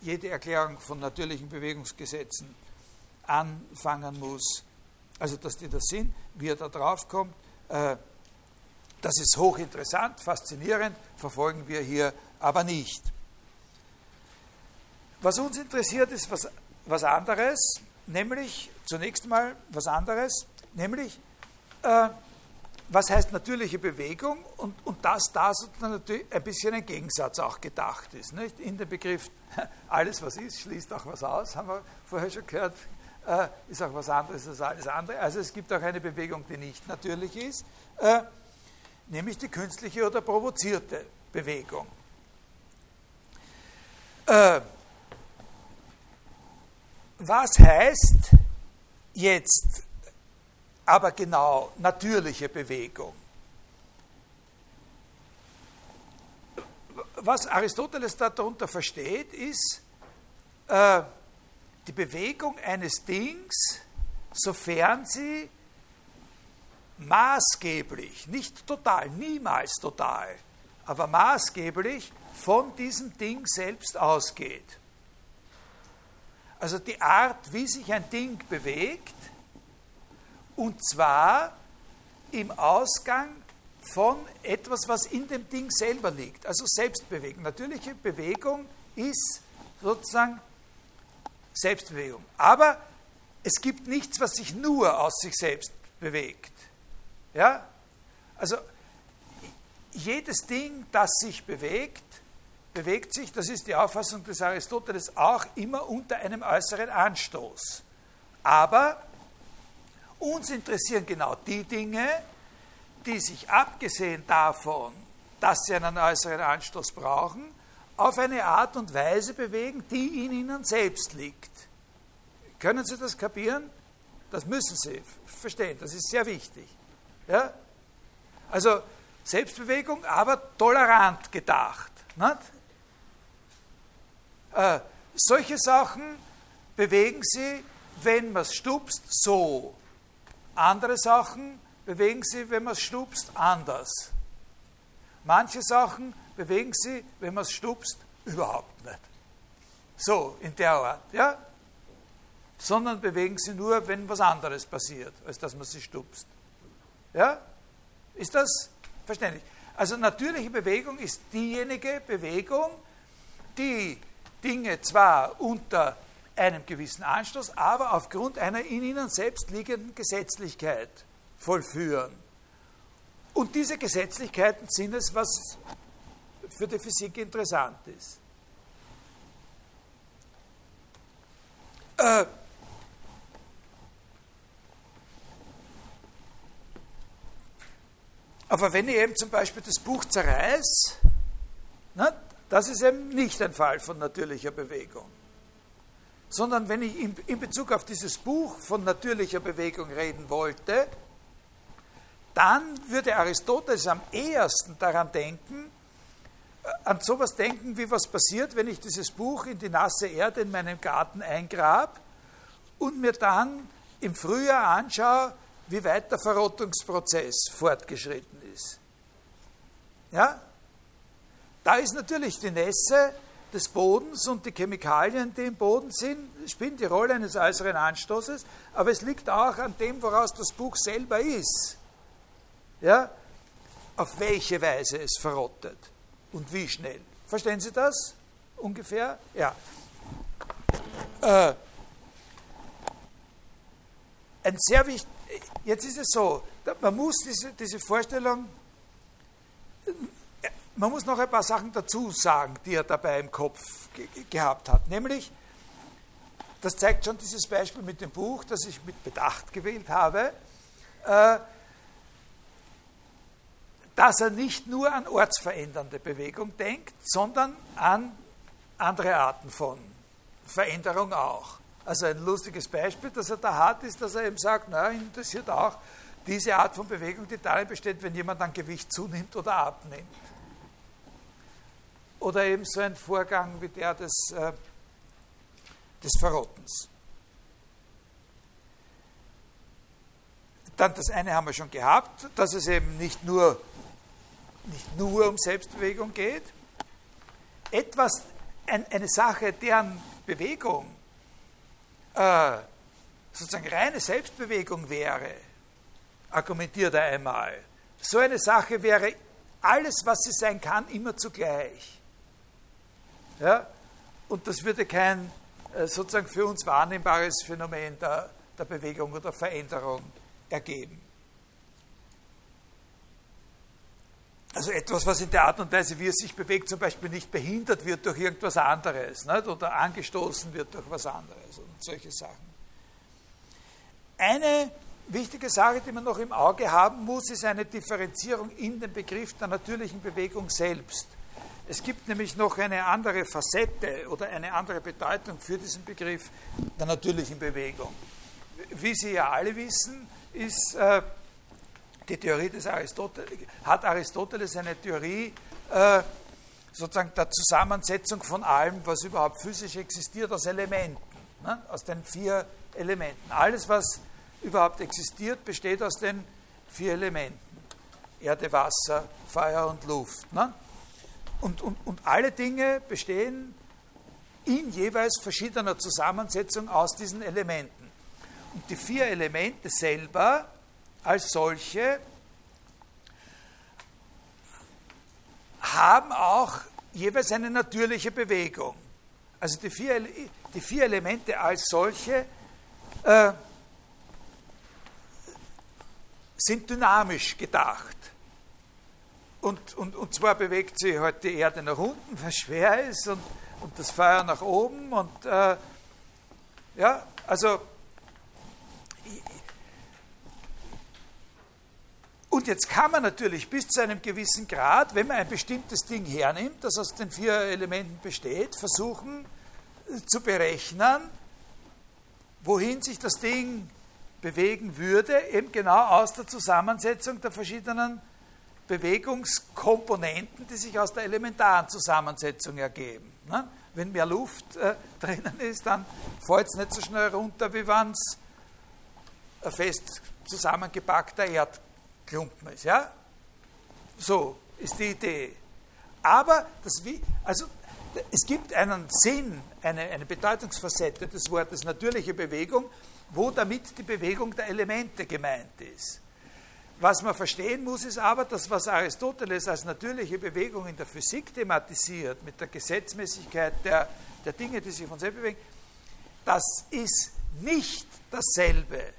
jede Erklärung von natürlichen Bewegungsgesetzen anfangen muss, also dass die das sind, wie er da drauf kommt, äh, das ist hochinteressant, faszinierend, verfolgen wir hier aber nicht. Was uns interessiert, ist was, was anderes, nämlich zunächst mal was anderes, nämlich äh, was heißt natürliche Bewegung und, und dass da natürlich ein bisschen ein Gegensatz auch gedacht ist. Nicht? In dem Begriff, alles was ist, schließt auch was aus, haben wir vorher schon gehört, äh, ist auch was anderes als alles andere. Also es gibt auch eine Bewegung, die nicht natürlich ist, äh, nämlich die künstliche oder provozierte Bewegung. Äh, was heißt jetzt aber genau natürliche Bewegung. was Aristoteles darunter versteht, ist äh, die Bewegung eines Dings, sofern sie maßgeblich, nicht total, niemals total, aber maßgeblich von diesem Ding selbst ausgeht. Also die Art, wie sich ein Ding bewegt, und zwar im Ausgang von etwas, was in dem Ding selber liegt, also Selbstbewegung. Natürliche Bewegung ist sozusagen Selbstbewegung. Aber es gibt nichts, was sich nur aus sich selbst bewegt. Ja? Also jedes Ding, das sich bewegt, bewegt sich, das ist die Auffassung des Aristoteles, auch immer unter einem äußeren Anstoß. Aber uns interessieren genau die Dinge, die sich abgesehen davon, dass sie einen äußeren Anstoß brauchen, auf eine Art und Weise bewegen, die in ihnen selbst liegt. Können Sie das kapieren? Das müssen Sie verstehen, das ist sehr wichtig. Ja? Also Selbstbewegung, aber tolerant gedacht. Äh, solche Sachen bewegen Sie, wenn man es stupst, so. Andere Sachen bewegen Sie, wenn man es stupst, anders. Manche Sachen bewegen Sie, wenn man es stupst, überhaupt nicht. So, in der Art, ja? Sondern bewegen Sie nur, wenn was anderes passiert, als dass man sie stupst. Ja? Ist das verständlich? Also natürliche Bewegung ist diejenige Bewegung, die Dinge zwar unter einem gewissen Anstoß, aber aufgrund einer in ihnen selbst liegenden Gesetzlichkeit vollführen. Und diese Gesetzlichkeiten sind es, was für die Physik interessant ist. Äh, aber wenn ich eben zum Beispiel das Buch zerreiß, na, das ist eben nicht ein Fall von natürlicher Bewegung. Sondern wenn ich in, in Bezug auf dieses Buch von natürlicher Bewegung reden wollte, dann würde Aristoteles am ehesten daran denken, an sowas denken, wie was passiert, wenn ich dieses Buch in die nasse Erde in meinem Garten eingrab und mir dann im Frühjahr anschaue, wie weit der Verrottungsprozess fortgeschritten ist. Ja? Da ist natürlich die Nässe des Bodens und die Chemikalien, die im Boden sind, spielen die Rolle eines äußeren Anstoßes, aber es liegt auch an dem, woraus das Buch selber ist. Ja? Auf welche Weise es verrottet und wie schnell. Verstehen Sie das ungefähr? Ja. Äh, ein sehr wichtig, jetzt ist es so, man muss diese, diese Vorstellung man muss noch ein paar Sachen dazu sagen, die er dabei im Kopf ge gehabt hat. Nämlich, das zeigt schon dieses Beispiel mit dem Buch, das ich mit Bedacht gewählt habe, äh, dass er nicht nur an ortsverändernde Bewegung denkt, sondern an andere Arten von Veränderung auch. Also ein lustiges Beispiel, das er da hat, ist, dass er eben sagt, na, interessiert auch diese Art von Bewegung, die darin besteht, wenn jemand an Gewicht zunimmt oder abnimmt oder eben so ein Vorgang wie der des, äh, des Verrottens. Dann das eine haben wir schon gehabt, dass es eben nicht nur, nicht nur um Selbstbewegung geht. Etwas, ein, eine Sache, deren Bewegung äh, sozusagen reine Selbstbewegung wäre, argumentiert er einmal. So eine Sache wäre alles, was sie sein kann, immer zugleich. Ja? Und das würde kein äh, sozusagen für uns wahrnehmbares Phänomen der, der Bewegung oder Veränderung ergeben. Also etwas, was in der Art und Weise, wie es sich bewegt, zum Beispiel nicht behindert wird durch irgendwas anderes nicht? oder angestoßen wird durch was anderes und solche Sachen. Eine wichtige Sache, die man noch im Auge haben muss, ist eine Differenzierung in dem Begriff der natürlichen Bewegung selbst. Es gibt nämlich noch eine andere Facette oder eine andere Bedeutung für diesen Begriff der natürlichen Bewegung. Wie Sie ja alle wissen, ist äh, die Theorie des Aristoteles, hat Aristoteles eine Theorie äh, sozusagen der Zusammensetzung von allem, was überhaupt physisch existiert, aus Elementen, ne? aus den vier Elementen. Alles, was überhaupt existiert, besteht aus den vier Elementen. Erde, Wasser, Feuer und Luft. Ne? Und, und, und alle Dinge bestehen in jeweils verschiedener Zusammensetzung aus diesen Elementen. Und die vier Elemente selber als solche haben auch jeweils eine natürliche Bewegung. Also die vier, die vier Elemente als solche äh, sind dynamisch gedacht. Und, und, und zwar bewegt sich halt die Erde nach unten, weil schwer ist, und, und das Feuer nach oben. Und äh, ja, also. Und jetzt kann man natürlich bis zu einem gewissen Grad, wenn man ein bestimmtes Ding hernimmt, das aus den vier Elementen besteht, versuchen äh, zu berechnen, wohin sich das Ding bewegen würde, eben genau aus der Zusammensetzung der verschiedenen Bewegungskomponenten, die sich aus der elementaren Zusammensetzung ergeben. Ne? Wenn mehr Luft äh, drinnen ist, dann fällt es nicht so schnell runter, wie wenn es ein fest zusammengepackter Erdklumpen ist. Ja? So ist die Idee. Aber das, also, es gibt einen Sinn, eine, eine Bedeutungsfacette des Wortes natürliche Bewegung, wo damit die Bewegung der Elemente gemeint ist. Was man verstehen muss, ist aber, dass was Aristoteles als natürliche Bewegung in der Physik thematisiert, mit der Gesetzmäßigkeit der, der Dinge, die sich von selbst bewegen, das ist nicht dasselbe.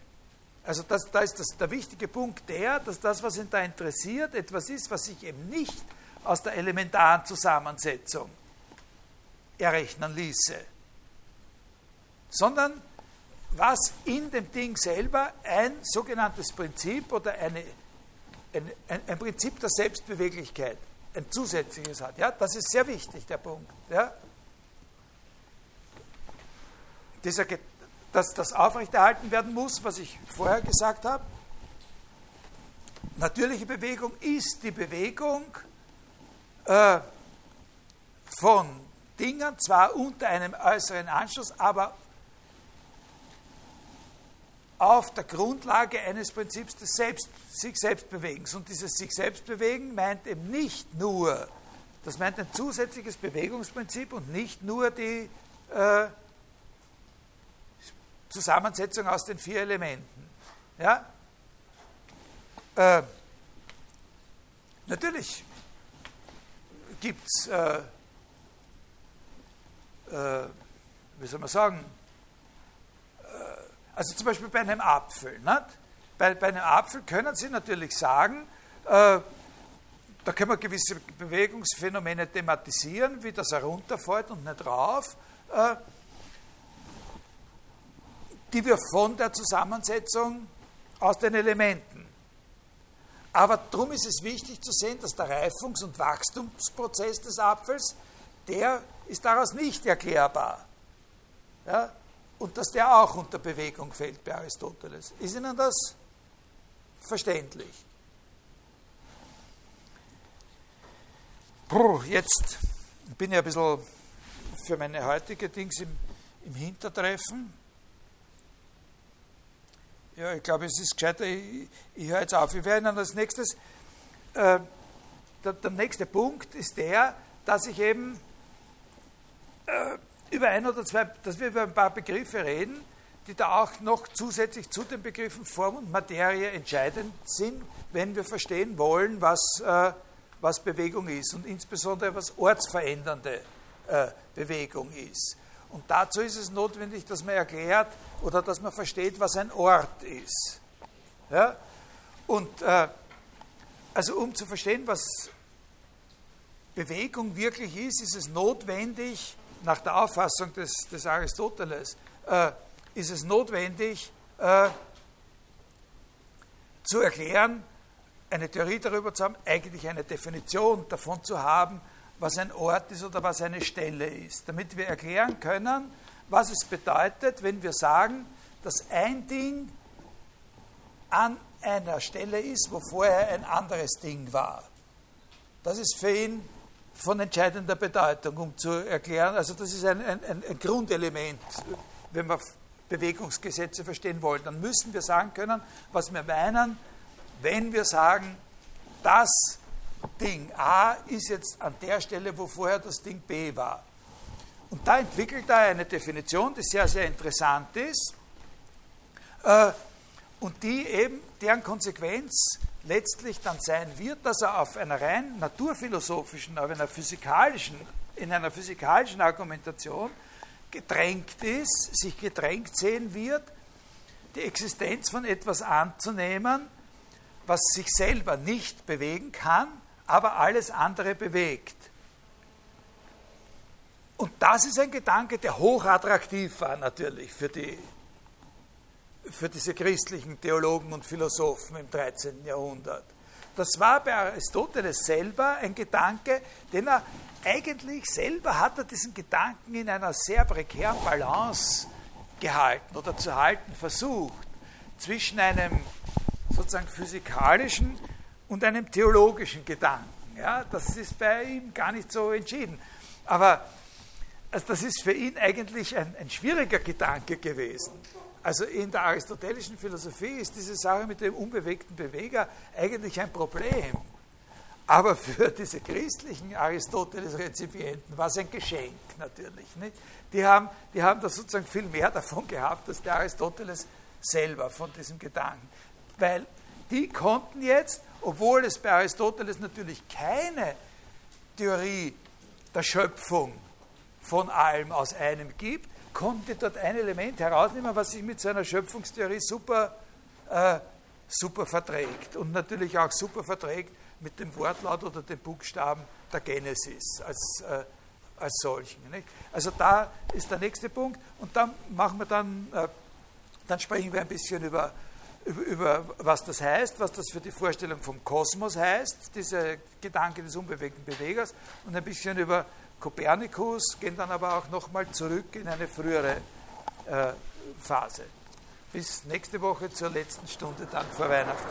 Also das, da ist das, der wichtige Punkt der, dass das, was ihn da interessiert, etwas ist, was sich eben nicht aus der elementaren Zusammensetzung errechnen ließe, sondern was in dem Ding selber ein sogenanntes Prinzip oder eine, ein, ein, ein, Prinzip der Selbstbeweglichkeit, ein zusätzliches hat. Ja, das ist sehr wichtig, der Punkt. Ja. Dieser, dass das aufrechterhalten werden muss, was ich vorher gesagt habe. Natürliche Bewegung ist die Bewegung äh, von Dingen, zwar unter einem äußeren Anschluss, aber auf der Grundlage eines Prinzips des Selbst, sich Selbstbewegens. Und dieses sich Selbstbewegen meint eben nicht nur, das meint ein zusätzliches Bewegungsprinzip und nicht nur die äh, Zusammensetzung aus den vier Elementen. Ja? Äh, natürlich gibt es, äh, äh, wie soll man sagen, also zum Beispiel bei einem Apfel. Bei, bei einem Apfel können Sie natürlich sagen, äh, da können wir gewisse Bewegungsphänomene thematisieren, wie das herunterfällt und nicht rauf, äh, die wir von der Zusammensetzung aus den Elementen. Aber darum ist es wichtig zu sehen, dass der Reifungs- und Wachstumsprozess des Apfels, der ist daraus nicht erklärbar. Ja? und dass der auch unter Bewegung fällt bei Aristoteles. Ist Ihnen das verständlich? Puh, jetzt bin ich ein bisschen für meine heutige Dings im, im Hintertreffen. Ja, ich glaube, es ist gescheiter, ich, ich höre jetzt auf. Wir werden dann als nächstes, äh, der, der, nächste Punkt ist der, dass ich eben äh, über ein oder zwei, dass wir über ein paar Begriffe reden, die da auch noch zusätzlich zu den Begriffen Form und Materie entscheidend sind, wenn wir verstehen wollen, was, äh, was Bewegung ist und insbesondere was ortsverändernde äh, Bewegung ist. Und dazu ist es notwendig, dass man erklärt oder dass man versteht, was ein Ort ist. Ja? Und äh, also um zu verstehen, was Bewegung wirklich ist, ist es notwendig, nach der Auffassung des, des Aristoteles äh, ist es notwendig äh, zu erklären, eine Theorie darüber zu haben, eigentlich eine Definition davon zu haben, was ein Ort ist oder was eine Stelle ist, damit wir erklären können, was es bedeutet, wenn wir sagen, dass ein Ding an einer Stelle ist, wo vorher ein anderes Ding war. Das ist für ihn von entscheidender Bedeutung, um zu erklären, also das ist ein, ein, ein Grundelement, wenn wir Bewegungsgesetze verstehen wollen, dann müssen wir sagen können, was wir meinen, wenn wir sagen, das Ding A ist jetzt an der Stelle, wo vorher das Ding B war. Und da entwickelt er eine Definition, die sehr, sehr interessant ist äh, und die eben, deren Konsequenz letztlich dann sein wird, dass er auf einer rein naturphilosophischen, auf einer physikalischen, in einer physikalischen Argumentation gedrängt ist, sich gedrängt sehen wird, die Existenz von etwas anzunehmen, was sich selber nicht bewegen kann, aber alles andere bewegt. Und das ist ein Gedanke, der hochattraktiv war natürlich für, die, für diese christlichen Theologen und Philosophen im 13. Jahrhundert. Das war bei Aristoteles selber ein Gedanke, den er eigentlich selber hat er diesen Gedanken in einer sehr prekären Balance gehalten oder zu halten versucht zwischen einem sozusagen physikalischen und einem theologischen Gedanken. Ja, das ist bei ihm gar nicht so entschieden. Aber also das ist für ihn eigentlich ein, ein schwieriger Gedanke gewesen. Also in der aristotelischen Philosophie ist diese Sache mit dem unbewegten Beweger eigentlich ein Problem. Aber für diese christlichen Aristoteles-Rezipienten war es ein Geschenk natürlich. Nicht? Die, haben, die haben da sozusagen viel mehr davon gehabt, als der Aristoteles selber von diesem Gedanken. Weil die konnten jetzt, obwohl es bei Aristoteles natürlich keine Theorie der Schöpfung von allem aus einem gibt, konnten die dort ein Element herausnehmen, was sich mit seiner Schöpfungstheorie super, äh, super verträgt und natürlich auch super verträgt mit dem Wortlaut oder den Buchstaben der Genesis als, äh, als solchen. Nicht? Also da ist der nächste Punkt und dann machen wir dann, äh, dann sprechen wir ein bisschen über, über, über, was das heißt, was das für die Vorstellung vom Kosmos heißt, diese Gedanke des unbewegten Bewegers und ein bisschen über Kopernikus, gehen dann aber auch nochmal zurück in eine frühere äh, Phase. Bis nächste Woche zur letzten Stunde dann vor Weihnachten.